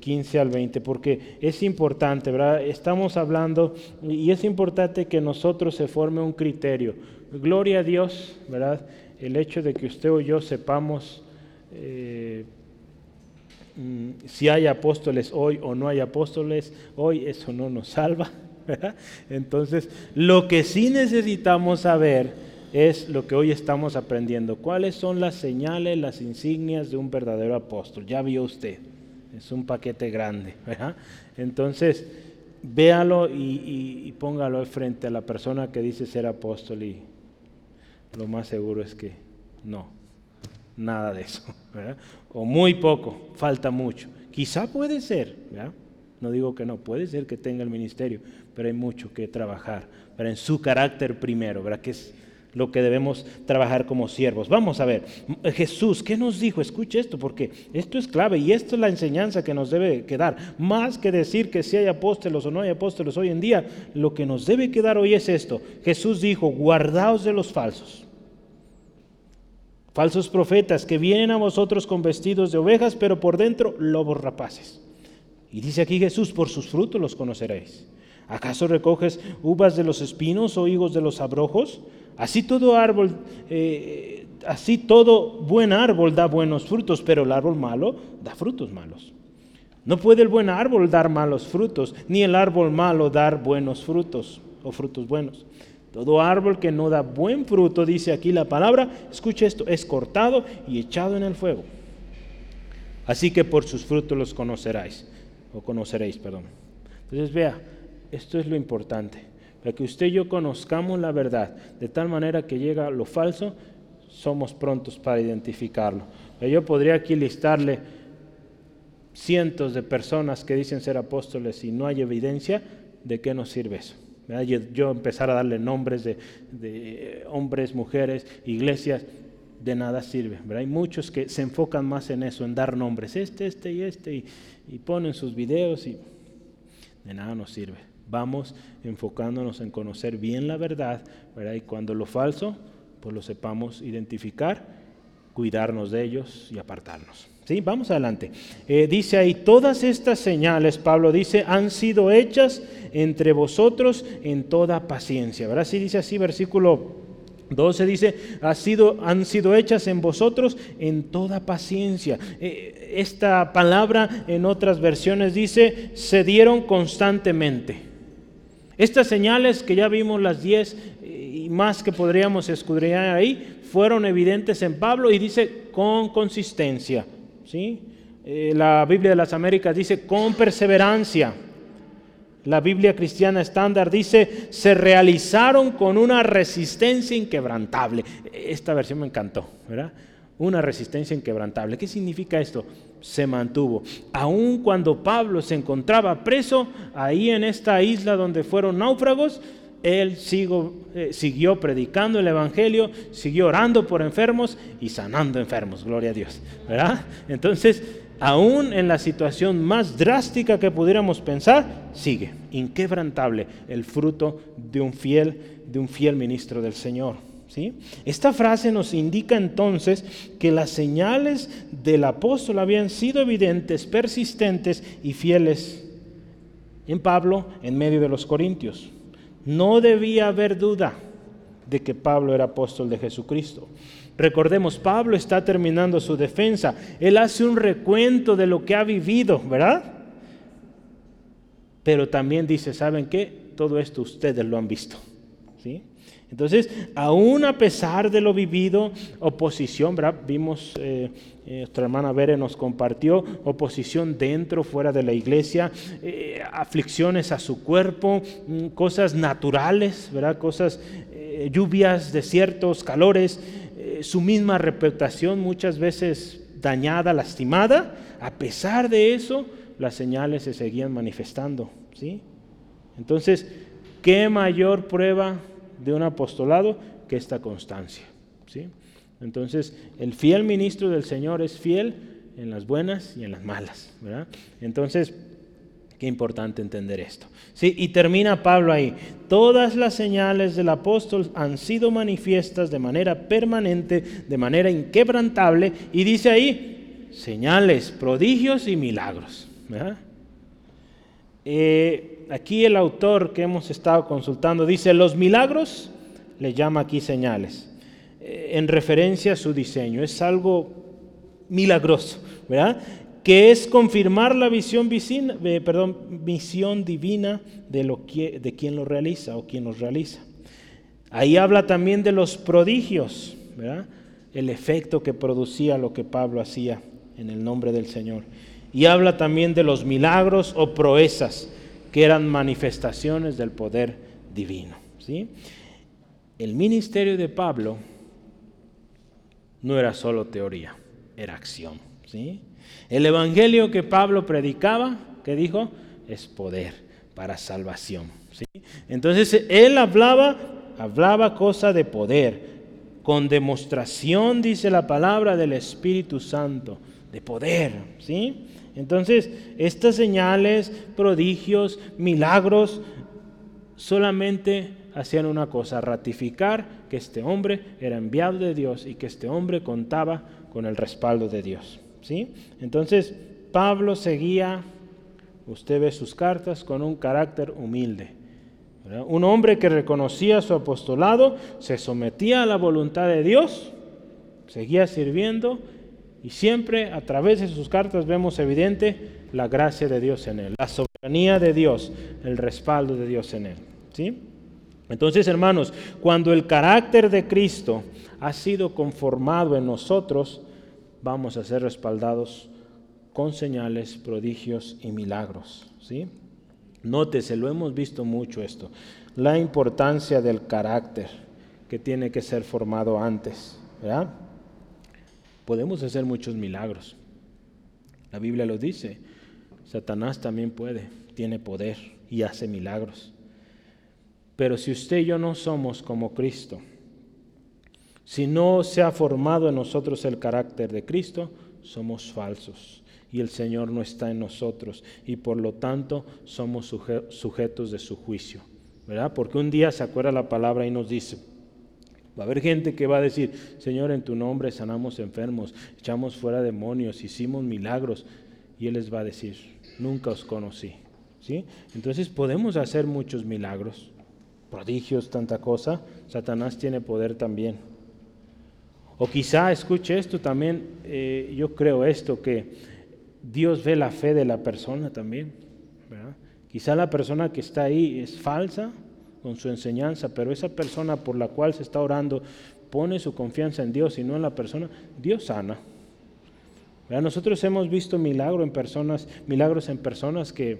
15 eh, al 20, porque es importante, ¿verdad? Estamos hablando y es importante que nosotros se forme un criterio. Gloria a Dios, ¿verdad? El hecho de que usted o yo sepamos eh, mm, si hay apóstoles hoy o no hay apóstoles hoy, eso no nos salva. Entonces, lo que sí necesitamos saber es lo que hoy estamos aprendiendo. ¿Cuáles son las señales, las insignias de un verdadero apóstol? Ya vio usted, es un paquete grande. Entonces, véalo y, póngalo frente a la persona que dice ser apóstol y lo más seguro es que no, nada de eso. O muy poco, falta mucho. Quizá puede ser, no digo que no, puede ser que tenga el ministerio, pero hay mucho que trabajar, pero en su carácter primero, ¿verdad? Que es lo que debemos trabajar como siervos. Vamos a ver, Jesús, ¿qué nos dijo? Escuche esto, porque esto es clave y esto es la enseñanza que nos debe quedar. Más que decir que si hay apóstoles o no hay apóstoles hoy en día, lo que nos debe quedar hoy es esto. Jesús dijo, guardaos de los falsos. Falsos profetas que vienen a vosotros con vestidos de ovejas, pero por dentro lobos rapaces. Y dice aquí Jesús, por sus frutos los conoceréis. ¿Acaso recoges uvas de los espinos o higos de los abrojos? Así todo árbol, eh, así todo buen árbol da buenos frutos, pero el árbol malo da frutos malos. No puede el buen árbol dar malos frutos, ni el árbol malo dar buenos frutos o frutos buenos. Todo árbol que no da buen fruto, dice aquí la palabra, escuche esto, es cortado y echado en el fuego. Así que por sus frutos los conoceráis, o conoceréis, perdón. Entonces vea, esto es lo importante, para que usted y yo conozcamos la verdad, de tal manera que llega lo falso, somos prontos para identificarlo. Yo podría aquí listarle cientos de personas que dicen ser apóstoles y no hay evidencia, ¿de qué nos sirve eso? Yo, empezar a darle nombres de, hombres, mujeres, iglesias, de nada sirve. Hay muchos que se enfocan más en eso, en dar nombres, este, este y este, y, y ponen sus videos y de nada nos sirve vamos enfocándonos en conocer bien la verdad, ¿verdad? Y cuando lo falso, pues lo sepamos identificar, cuidarnos de ellos y apartarnos. ¿Sí? Vamos adelante. Eh, dice ahí, todas estas señales, Pablo dice, han sido hechas entre vosotros en toda paciencia. ¿Verdad? Sí dice así, versículo 12 dice, ha sido, han sido hechas en vosotros en toda paciencia. Eh, esta palabra en otras versiones dice, se dieron constantemente. Estas señales que ya vimos las diez y más que podríamos escudriñar ahí, fueron evidentes en Pablo y dice con consistencia. ¿sí? Eh, la Biblia de las Américas dice con perseverancia. La Biblia cristiana estándar dice se realizaron con una resistencia inquebrantable. Esta versión me encantó, ¿verdad? Una resistencia inquebrantable. ¿Qué significa esto? Se mantuvo. Aun cuando Pablo se encontraba preso ahí en esta isla donde fueron náufragos, él eh, siguió predicando el Evangelio, siguió orando por enfermos y sanando enfermos, gloria a Dios. ¿verdad? Entonces, aún en la situación más drástica que pudiéramos pensar, sigue inquebrantable el fruto de un fiel, de un fiel ministro del Señor. Esta frase nos indica entonces que las señales del apóstol habían sido evidentes, persistentes y fieles en Pablo en medio de los corintios. No debía haber duda de que Pablo era apóstol de Jesucristo. Recordemos, Pablo está terminando su defensa. Él hace un recuento de lo que ha vivido, ¿verdad? Pero también dice, ¿saben qué? Todo esto ustedes lo han visto. ¿Sí? Entonces, aún a pesar de lo vivido, oposición, ¿verdad? Vimos, eh, eh, nuestra hermana Bere nos compartió oposición dentro, fuera de la iglesia, eh, aflicciones a su cuerpo, mm, cosas naturales, ¿verdad? Cosas, lluvias, desiertos, calores, su misma reputación muchas veces dañada, lastimada. A pesar de eso, las señales se seguían manifestando, ¿sí? Entonces, ¿qué mayor prueba de un apostolado que esta constancia. ¿sí? Entonces, el fiel ministro del Señor es fiel en las buenas y en las malas. Entonces, qué importante entender esto. ¿sí? Y termina Pablo ahí. Todas las señales del apóstol han sido manifiestas de manera permanente, de manera inquebrantable, y dice ahí, señales, prodigios y milagros. Eh, aquí el autor que hemos estado consultando dice, los milagros, le llama aquí señales, eh, en referencia a su diseño. Es algo milagroso, ¿verdad? Que es confirmar la visión, eh, perdón, visión divina de, lo que, de quien lo realiza o quien los realiza. Ahí habla también de los prodigios, ¿verdad? el efecto que producía lo que Pablo hacía en el nombre del Señor. Y habla también de los milagros o proezas, que eran manifestaciones del poder divino. ¿sí? El ministerio de Pablo no era solo teoría, era acción. ¿sí? El evangelio que Pablo predicaba, que dijo, es poder para salvación. ¿sí? Entonces él hablaba, hablaba cosa de poder, con demostración, dice la palabra del Espíritu Santo, de poder. ¿sí? Entonces, estas señales, prodigios, milagros, solamente hacían una cosa, ratificar que este hombre era enviado de Dios y que este hombre contaba con el respaldo de Dios. ¿sí? Entonces, Pablo seguía, usted ve sus cartas, con un carácter humilde. Un hombre que reconocía su apostolado, se sometía a la voluntad de Dios, seguía sirviendo y siempre a través de sus cartas vemos evidente la gracia de Dios en él, la soberanía de Dios, el respaldo de Dios en él. ¿sí? Entonces, hermanos, cuando el carácter de Cristo ha sido conformado en nosotros, vamos a ser respaldados con señales, prodigios y milagros. ¿sí? Nótese, lo hemos visto mucho esto, la importancia del carácter que tiene que ser formado antes. ¿verdad? Podemos hacer muchos milagros. La Biblia lo dice. Satanás también puede, tiene poder y hace milagros. Pero si usted y yo no somos como Cristo, si no se ha formado en nosotros el carácter de Cristo, somos falsos y el Señor no está en nosotros y por lo tanto somos sujetos de su juicio. ¿Verdad? Porque un día se acuerda la palabra y nos dice, Va a haber gente que va a decir, Señor, en tu nombre sanamos enfermos, echamos fuera demonios, hicimos milagros. Y Él les va a decir, nunca os conocí. ¿Sí? Entonces podemos hacer muchos milagros, prodigios, tanta cosa. Satanás tiene poder también. O quizá, escuche esto también, eh, yo creo esto, que Dios ve la fe de la persona también. Quizá la persona que está ahí es falsa, con su enseñanza, pero esa persona por la cual se está orando pone su confianza en Dios y no en la persona, Dios sana. Nosotros hemos visto milagros en personas, milagros en personas que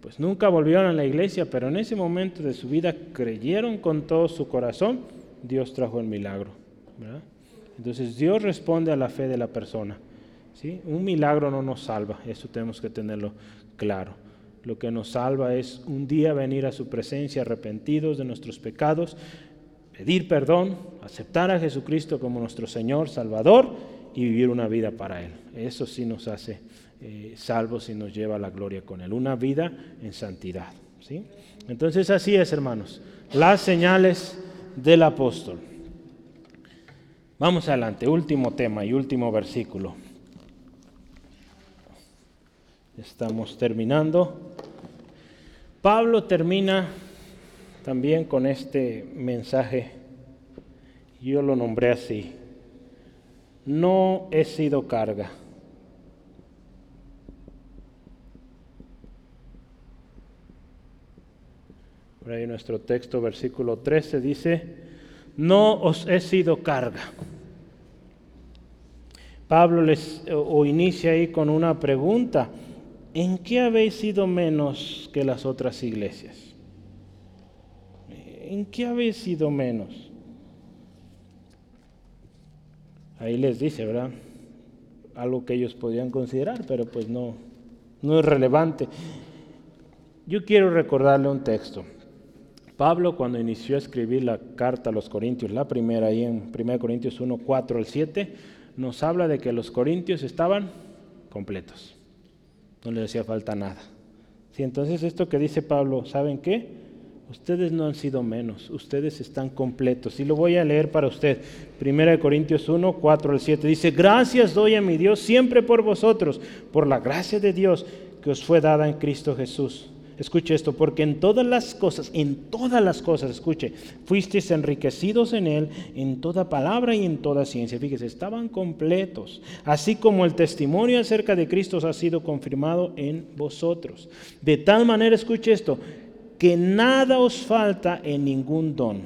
pues nunca volvieron a la iglesia, pero en ese momento de su vida creyeron con todo su corazón, Dios trajo el milagro. Entonces Dios responde a la fe de la persona. ¿sí? Un milagro no nos salva, eso tenemos que tenerlo claro. Lo que nos salva es un día venir a su presencia arrepentidos de nuestros pecados, pedir perdón, aceptar a Jesucristo como nuestro Señor, Salvador y vivir una vida para Él. Eso sí nos hace eh, salvos y nos lleva a la gloria con Él. Una vida en santidad. ¿sí? Entonces así es, hermanos. Las señales del apóstol. Vamos adelante, último tema y último versículo. Estamos terminando. Pablo termina también con este mensaje Yo lo nombré así. No he sido carga. Por ahí nuestro texto, versículo 13, dice, no os he sido carga. Pablo les o inicia ahí con una pregunta. ¿En qué habéis sido menos que las otras iglesias? ¿En qué habéis sido menos? Ahí les dice, ¿verdad? Algo que ellos podían considerar, pero pues no, no es relevante. Yo quiero recordarle un texto. Pablo cuando inició a escribir la carta a los Corintios, la primera ahí en 1 Corintios 1, 4 al 7, nos habla de que los Corintios estaban completos. No les hacía falta nada. Sí, entonces esto que dice Pablo, ¿saben qué? Ustedes no han sido menos, ustedes están completos. Y lo voy a leer para usted. 1 Corintios 1, 4 al 7 dice, gracias doy a mi Dios siempre por vosotros, por la gracia de Dios que os fue dada en Cristo Jesús Escuche esto, porque en todas las cosas, en todas las cosas, escuche, fuisteis enriquecidos en Él, en toda palabra y en toda ciencia. Fíjese, estaban completos, así como el testimonio acerca de Cristo ha sido confirmado en vosotros. De tal manera, escuche esto, que nada os falta en ningún don,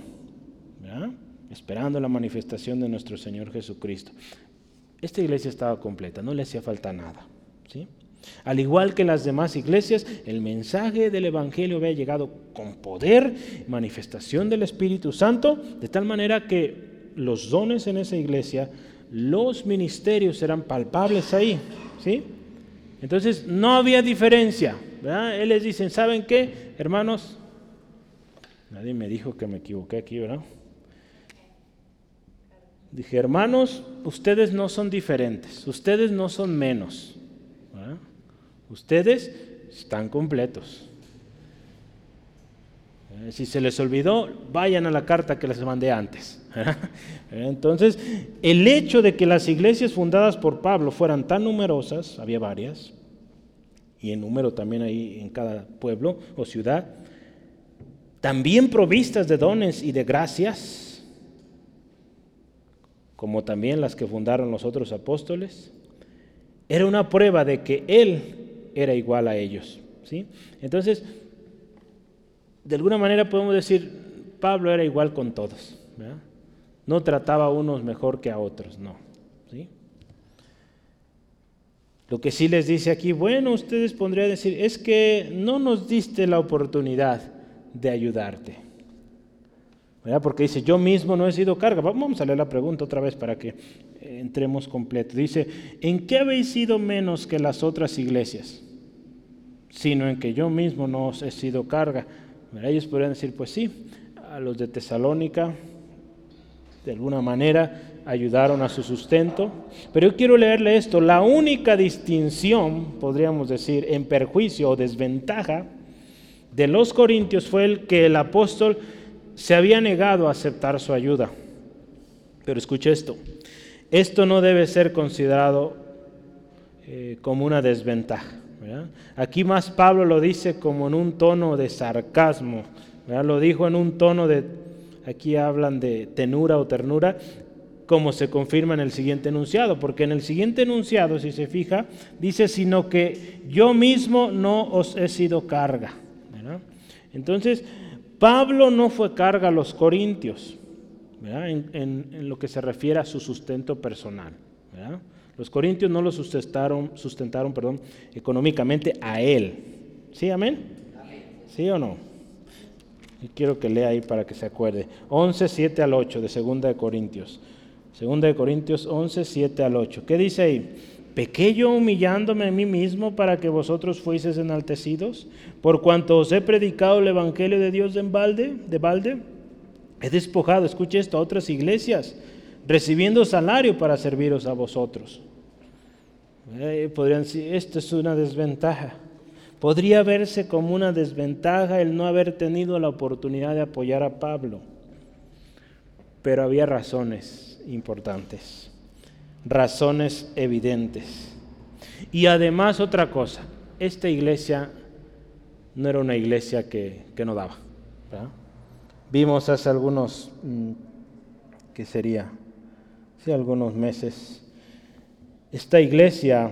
esperando la manifestación de nuestro Señor Jesucristo. Esta iglesia estaba completa, no le hacía falta nada. ¿sí? Al igual que las demás iglesias, el mensaje del Evangelio había llegado con poder, manifestación del Espíritu Santo, de tal manera que los dones en esa iglesia, los ministerios eran palpables ahí. ¿sí? Entonces no había diferencia. Él les dice, ¿saben qué, hermanos? Nadie me dijo que me equivoqué aquí, ¿verdad? Dije, hermanos, ustedes no son diferentes, ustedes no son menos. Ustedes están completos. Eh, si se les olvidó, vayan a la carta que les mandé antes. Entonces, el hecho de que las iglesias fundadas por Pablo fueran tan numerosas, había varias, y en número también ahí en cada pueblo o ciudad, también provistas de dones y de gracias, como también las que fundaron los otros apóstoles, era una prueba de que Él era igual a ellos. ¿sí? Entonces, de alguna manera podemos decir, Pablo era igual con todos. No trataba a unos mejor que a otros, no. ¿sí? Lo que sí les dice aquí, bueno, ustedes podrían decir, es que no nos diste la oportunidad de ayudarte. Porque dice, yo mismo no he sido carga. Vamos a leer la pregunta otra vez para que entremos completo. Dice, ¿en qué habéis sido menos que las otras iglesias? Sino en que yo mismo no os he sido carga. Ellos podrían decir, pues sí, a los de Tesalónica, de alguna manera, ayudaron a su sustento. Pero yo quiero leerle esto, la única distinción, podríamos decir, en perjuicio o desventaja de los corintios fue el que el apóstol se había negado a aceptar su ayuda. Pero escuche esto, esto no debe ser considerado eh, como una desventaja. Aquí más Pablo lo dice como en un tono de sarcasmo, lo dijo en un tono de, aquí hablan de tenura o ternura, como se confirma en el siguiente enunciado, porque en el siguiente enunciado, si se fija, dice, sino que yo mismo no os he sido carga. Entonces, Pablo no fue carga a los corintios, en, en, lo que se refiere a su sustento personal. Los corintios no lo sustentaron, sustentaron perdón, económicamente a él. ¿Sí, amén? ¿Sí o no? Y quiero que lea ahí para que se acuerde. 11, 7 al 8 de 2 de Corintios. 2 de Corintios 11, 7 al 8. ¿Qué dice ahí? ¿Pequé yo humillándome a mí mismo para que vosotros fueseis enaltecidos? Por cuanto os he predicado el Evangelio de Dios de balde, de balde, he despojado, escuche esto, a otras iglesias recibiendo salario para serviros a vosotros. Eh, podrían decir, esto es una desventaja. Podría verse como una desventaja el no haber tenido la oportunidad de apoyar a Pablo. Pero había razones importantes, razones evidentes. Y además otra cosa, esta iglesia no era una iglesia que, no daba. Vimos hace algunos mm, que sería, hace algunos meses, esta iglesia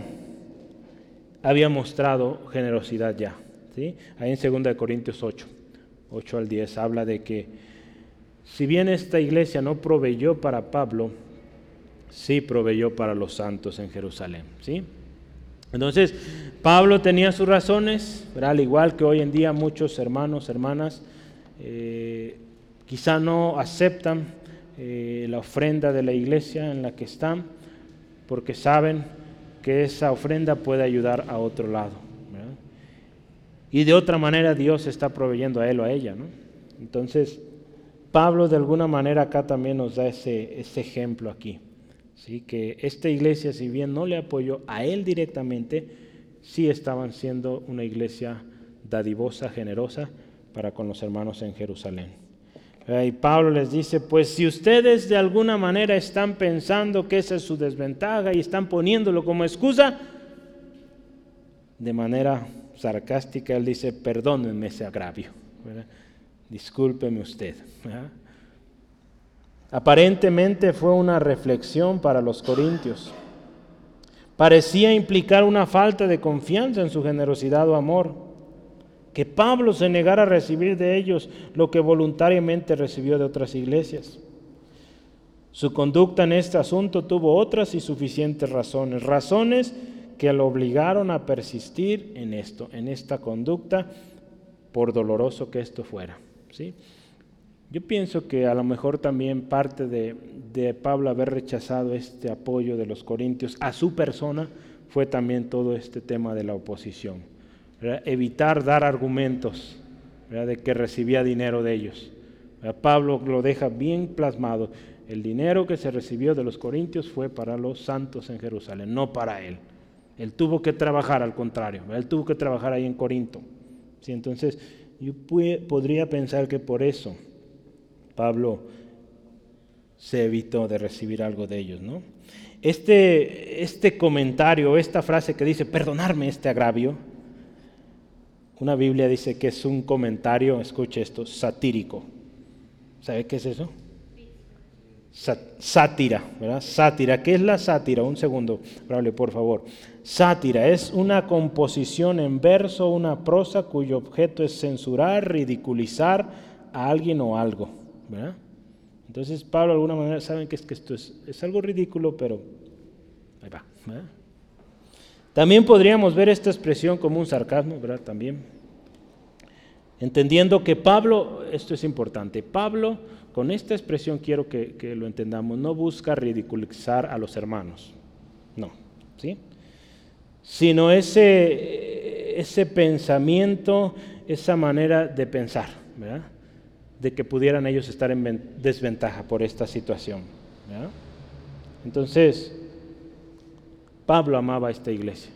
había mostrado generosidad ya. ¿sí? Ahí en 2 Corintios 8, 8 al 10, habla de que si bien esta iglesia no proveyó para Pablo, sí proveyó para los santos en Jerusalén. ¿sí? Entonces, Pablo tenía sus razones, al igual que hoy en día muchos hermanos, hermanas, eh, quizá no aceptan eh, la ofrenda de la iglesia en la que están, porque saben que esa ofrenda puede ayudar a otro lado. Y de otra manera Dios está proveyendo a él o a ella. Entonces, Pablo de alguna manera acá también nos da ese, ese ejemplo aquí. ¿sí? Que esta iglesia, si bien no le apoyó a él directamente, sí estaban siendo una iglesia dadivosa, generosa para con los hermanos en Jerusalén. Y Pablo les dice, pues si ustedes de alguna manera están pensando que esa es su desventaja y están poniéndolo como excusa, de manera sarcástica él dice, perdónenme ese agravio, discúlpeme usted. Aparentemente fue una reflexión para los corintios. Parecía implicar una falta de confianza en su generosidad o amor que Pablo se negara a recibir de ellos lo que voluntariamente recibió de otras iglesias. Su conducta en este asunto tuvo otras y suficientes razones, razones que lo obligaron a persistir en esto, en esta conducta, por doloroso que esto fuera. ¿sí? Yo pienso que a lo mejor también parte de, de Pablo haber rechazado este apoyo de los corintios a su persona fue también todo este tema de la oposición evitar dar argumentos de que recibía dinero de ellos. Pablo lo deja bien plasmado. El dinero que se recibió de los corintios fue para los santos en Jerusalén, no para él. Él tuvo que trabajar al contrario, él tuvo que trabajar ahí en Corinto. ¿Sí? Entonces, yo podría pensar que por eso Pablo se evitó de recibir algo de ellos. ¿no? Este, este comentario, esta frase que dice, perdonarme este agravio, una Biblia dice que es un comentario, escuche esto, satírico. ¿Sabe qué es eso? Sátira, ¿verdad? Sátira. ¿Qué es la sátira? Un segundo, hable por favor. Sátira es una composición en verso, una prosa cuyo objeto es censurar, ridiculizar a alguien o algo, ¿verdad? Entonces Pablo de alguna manera saben que, es, que esto es, es algo ridículo, pero ahí va. ¿verdad? También podríamos ver esta expresión como un sarcasmo, ¿verdad? También. Entendiendo que Pablo, esto es importante, Pablo, con esta expresión quiero que, lo entendamos, no busca ridiculizar a los hermanos, no, ¿sí? Sino ese, ese pensamiento, esa manera de pensar, ¿verdad? De que pudieran ellos estar en desventaja por esta situación, ¿verdad? Entonces, Pablo amaba a esta iglesia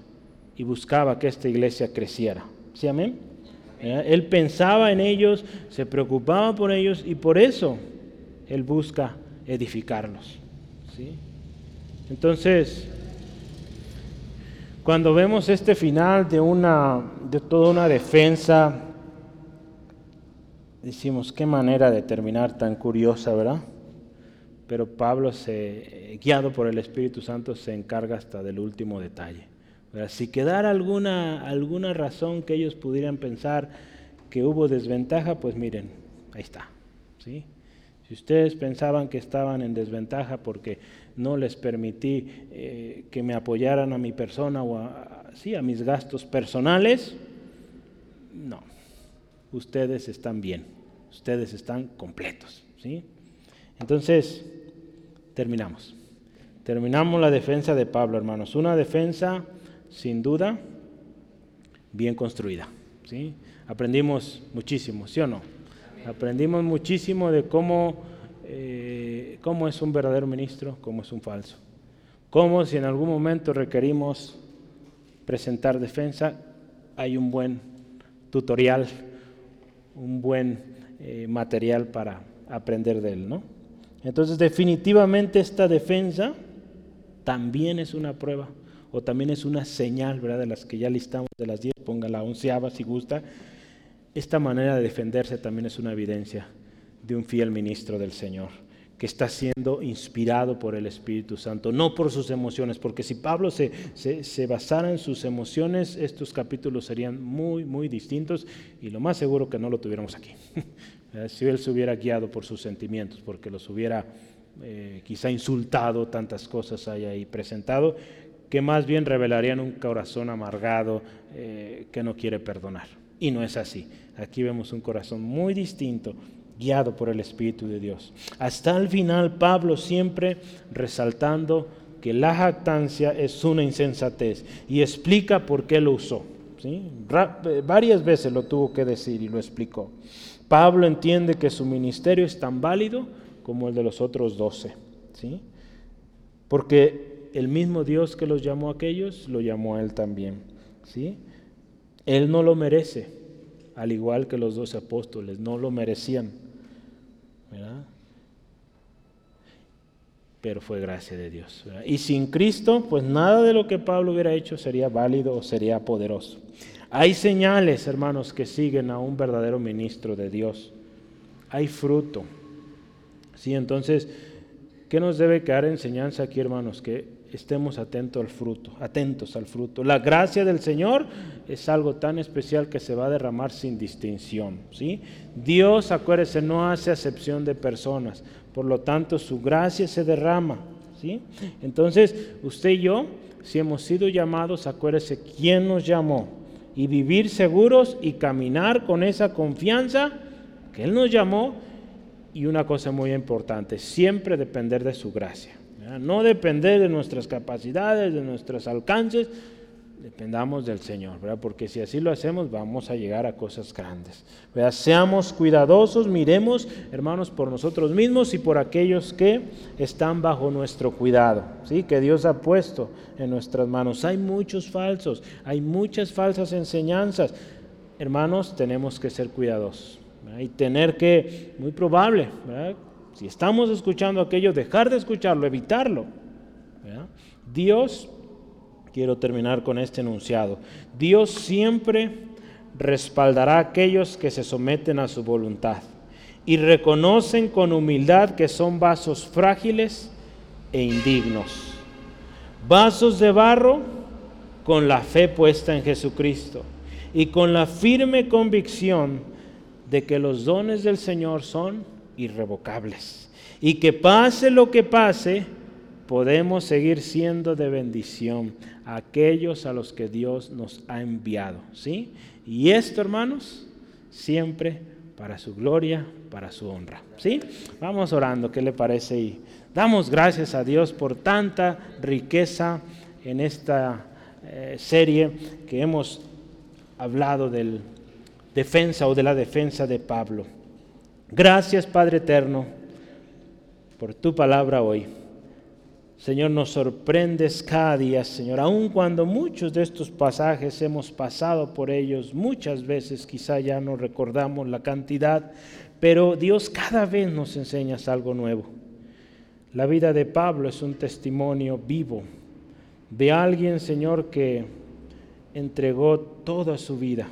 y buscaba que esta iglesia creciera. ¿Sí, amén? Él pensaba en ellos, se preocupaba por ellos y por eso él busca edificarlos. ¿sí? Entonces, cuando vemos este final de, una, de toda una defensa, decimos, qué manera de terminar tan curiosa, ¿verdad? Pero Pablo, guiado por el Espíritu Santo, se encarga hasta del último detalle. Si quedara alguna, alguna razón que ellos pudieran pensar que hubo desventaja, pues miren, ahí está. ¿sí? Si ustedes pensaban que estaban en desventaja porque no les permití eh, que me apoyaran a mi persona o a, a mis gastos personales, no, ustedes están bien, ustedes están completos. ¿sí? Entonces, terminamos. Terminamos la defensa de Pablo, hermanos. Una defensa, sin duda, bien construida. ¿sí? Aprendimos muchísimo, ¿sí o no? Aprendimos muchísimo de cómo, eh, cómo es un verdadero ministro, cómo es un falso. Cómo si en algún momento requerimos presentar defensa, hay un buen tutorial, un buen eh, material para aprender de él, ¿no? Entonces definitivamente esta defensa también es una prueba o también es una señal, ¿verdad? De las que ya listamos, de las 10, ponga la onceava si gusta. Esta manera de defenderse también es una evidencia de un fiel ministro del Señor, que está siendo inspirado por el Espíritu Santo, no por sus emociones, porque si Pablo se, se, basara en sus emociones, estos capítulos serían muy, muy distintos y lo más seguro que no lo tuviéramos aquí. si él se hubiera guiado por sus sentimientos, porque los hubiera eh, quizá insultado, tantas cosas hay ahí presentado, que más bien revelarían un corazón amargado eh, que no quiere perdonar. Y no es así. Aquí vemos un corazón muy distinto, guiado por el Espíritu de Dios. Hasta el final, Pablo siempre resaltando que la jactancia es una insensatez y explica por qué lo usó. ¿sí? Varias veces lo tuvo que decir y lo explicó. Pablo entiende que su ministerio es tan válido como el de los otros doce. ¿sí? Porque el mismo Dios que los llamó a aquellos, lo llamó a él también. ¿sí? Él no lo merece, al igual que los doce apóstoles, no lo merecían. Pero fue gracia de Dios. Y sin Cristo, pues nada de lo que Pablo hubiera hecho sería válido o sería poderoso. Hay señales, hermanos, que siguen a un verdadero ministro de Dios. Hay fruto. Sí, entonces, ¿qué nos debe quedar enseñanza aquí, hermanos? Que estemos atentos al fruto, atentos al fruto. La gracia del Señor es algo tan especial que se va a derramar sin distinción, ¿sí? Dios, acuérdese, no hace acepción de personas, por lo tanto su gracia se derrama, ¿sí? Entonces, usted y yo, si hemos sido llamados, acuérdese quién nos llamó y vivir seguros y caminar con esa confianza que Él nos llamó y una cosa muy importante, siempre depender de su gracia. No depender de nuestras capacidades, de nuestros alcances, dependamos del Señor, ¿verdad? porque si así lo hacemos vamos a llegar a cosas grandes. Seamos cuidadosos, miremos, hermanos, por nosotros mismos y por aquellos que están bajo nuestro cuidado, ¿sí? que Dios ha puesto en nuestras manos. Hay muchos falsos, hay muchas falsas enseñanzas. Hermanos, tenemos que ser cuidadosos y tener que, muy probable, ¿verdad? Si estamos escuchando aquello, dejar de escucharlo, evitarlo. Dios, quiero terminar con este enunciado, Dios siempre respaldará a aquellos que se someten a su voluntad y reconocen con humildad que son vasos frágiles e indignos. Vasos de barro con la fe puesta en Jesucristo y con la firme convicción de que los dones del Señor son irrevocables. Y que pase lo que pase, podemos seguir siendo de bendición a aquellos a los que Dios nos ha enviado. ¿sí? Y esto, hermanos, siempre para su gloria, para su honra. ¿sí? Vamos orando, ¿qué le parece? Y damos gracias a Dios por tanta riqueza en esta eh, serie que hemos hablado del defensa o de la defensa de Pablo. Gracias Padre Eterno por tu palabra hoy. Señor, nos sorprendes cada día, Señor, aun cuando muchos de estos pasajes hemos pasado por ellos muchas veces, quizá ya no recordamos la cantidad, pero Dios cada vez nos enseñas algo nuevo. La vida de Pablo es un testimonio vivo de alguien, Señor, que entregó toda su vida.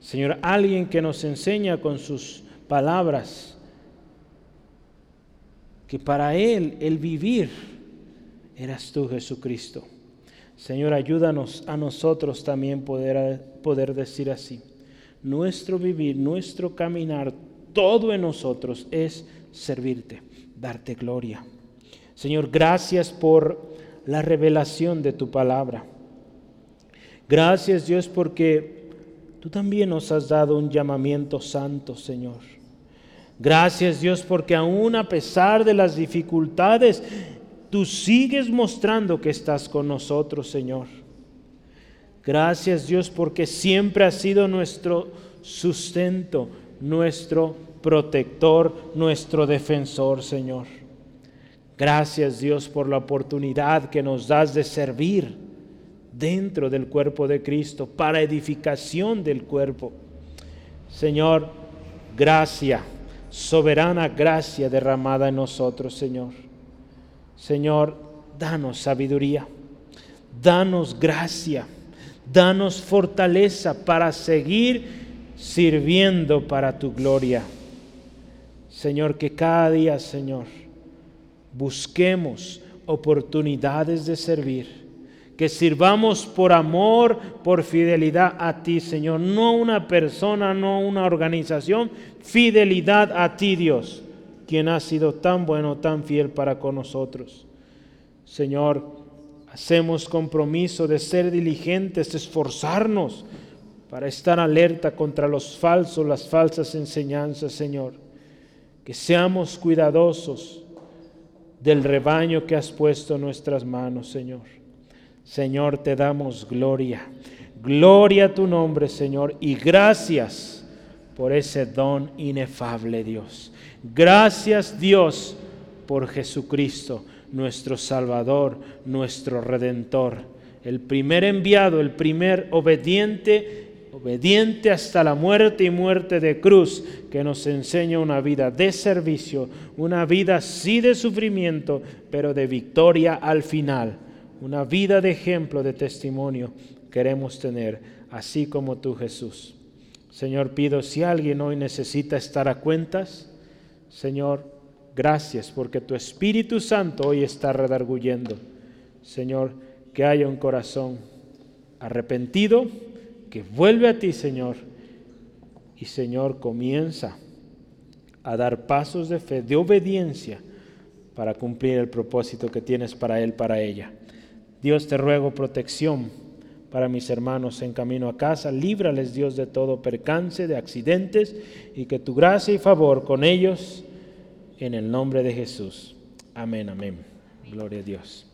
Señor, alguien que nos enseña con sus palabras, que para Él el vivir eras tú Jesucristo. Señor, ayúdanos a nosotros también poder, poder decir así. Nuestro vivir, nuestro caminar, todo en nosotros es servirte, darte gloria. Señor, gracias por la revelación de tu palabra. Gracias Dios porque tú también nos has dado un llamamiento santo, Señor. Gracias Dios porque aún a pesar de las dificultades, tú sigues mostrando que estás con nosotros, Señor. Gracias Dios porque siempre has sido nuestro sustento, nuestro protector, nuestro defensor, Señor. Gracias Dios por la oportunidad que nos das de servir dentro del cuerpo de Cristo, para edificación del cuerpo. Señor, gracia, soberana gracia derramada en nosotros, Señor. Señor, danos sabiduría, danos gracia, danos fortaleza para seguir sirviendo para tu gloria. Señor, que cada día, Señor, busquemos oportunidades de servir. Que sirvamos por amor, por fidelidad a ti, Señor. No una persona, no una organización. Fidelidad a ti, Dios, quien ha sido tan bueno, tan fiel para con nosotros. Señor, hacemos compromiso de ser diligentes, esforzarnos para estar alerta contra los falsos, las falsas enseñanzas, Señor. Que seamos cuidadosos del rebaño que has puesto en nuestras manos, Señor. Señor, te damos gloria. Gloria a tu nombre, Señor, y gracias por ese don inefable, Dios. Gracias, Dios, por Jesucristo, nuestro Salvador, nuestro Redentor, el primer enviado, el primer obediente, obediente hasta la muerte y muerte de cruz, que nos enseña una vida de servicio, una vida sí de sufrimiento, pero de victoria al final una vida de ejemplo, de testimonio queremos tener, así como tú Jesús. Señor, pido si alguien hoy necesita estar a cuentas, Señor, gracias porque tu Espíritu Santo hoy está redarguyendo. Señor, que haya un corazón arrepentido, que vuelve a ti, Señor. Y Señor, comienza a dar pasos de fe, de obediencia, para cumplir el propósito que tienes para Él, para ella. Dios te ruego protección para mis hermanos en camino a casa. Líbrales, Dios, de todo percance, de accidentes, y que tu gracia y favor con ellos, en el nombre de Jesús. Amén, amén. Gloria a Dios.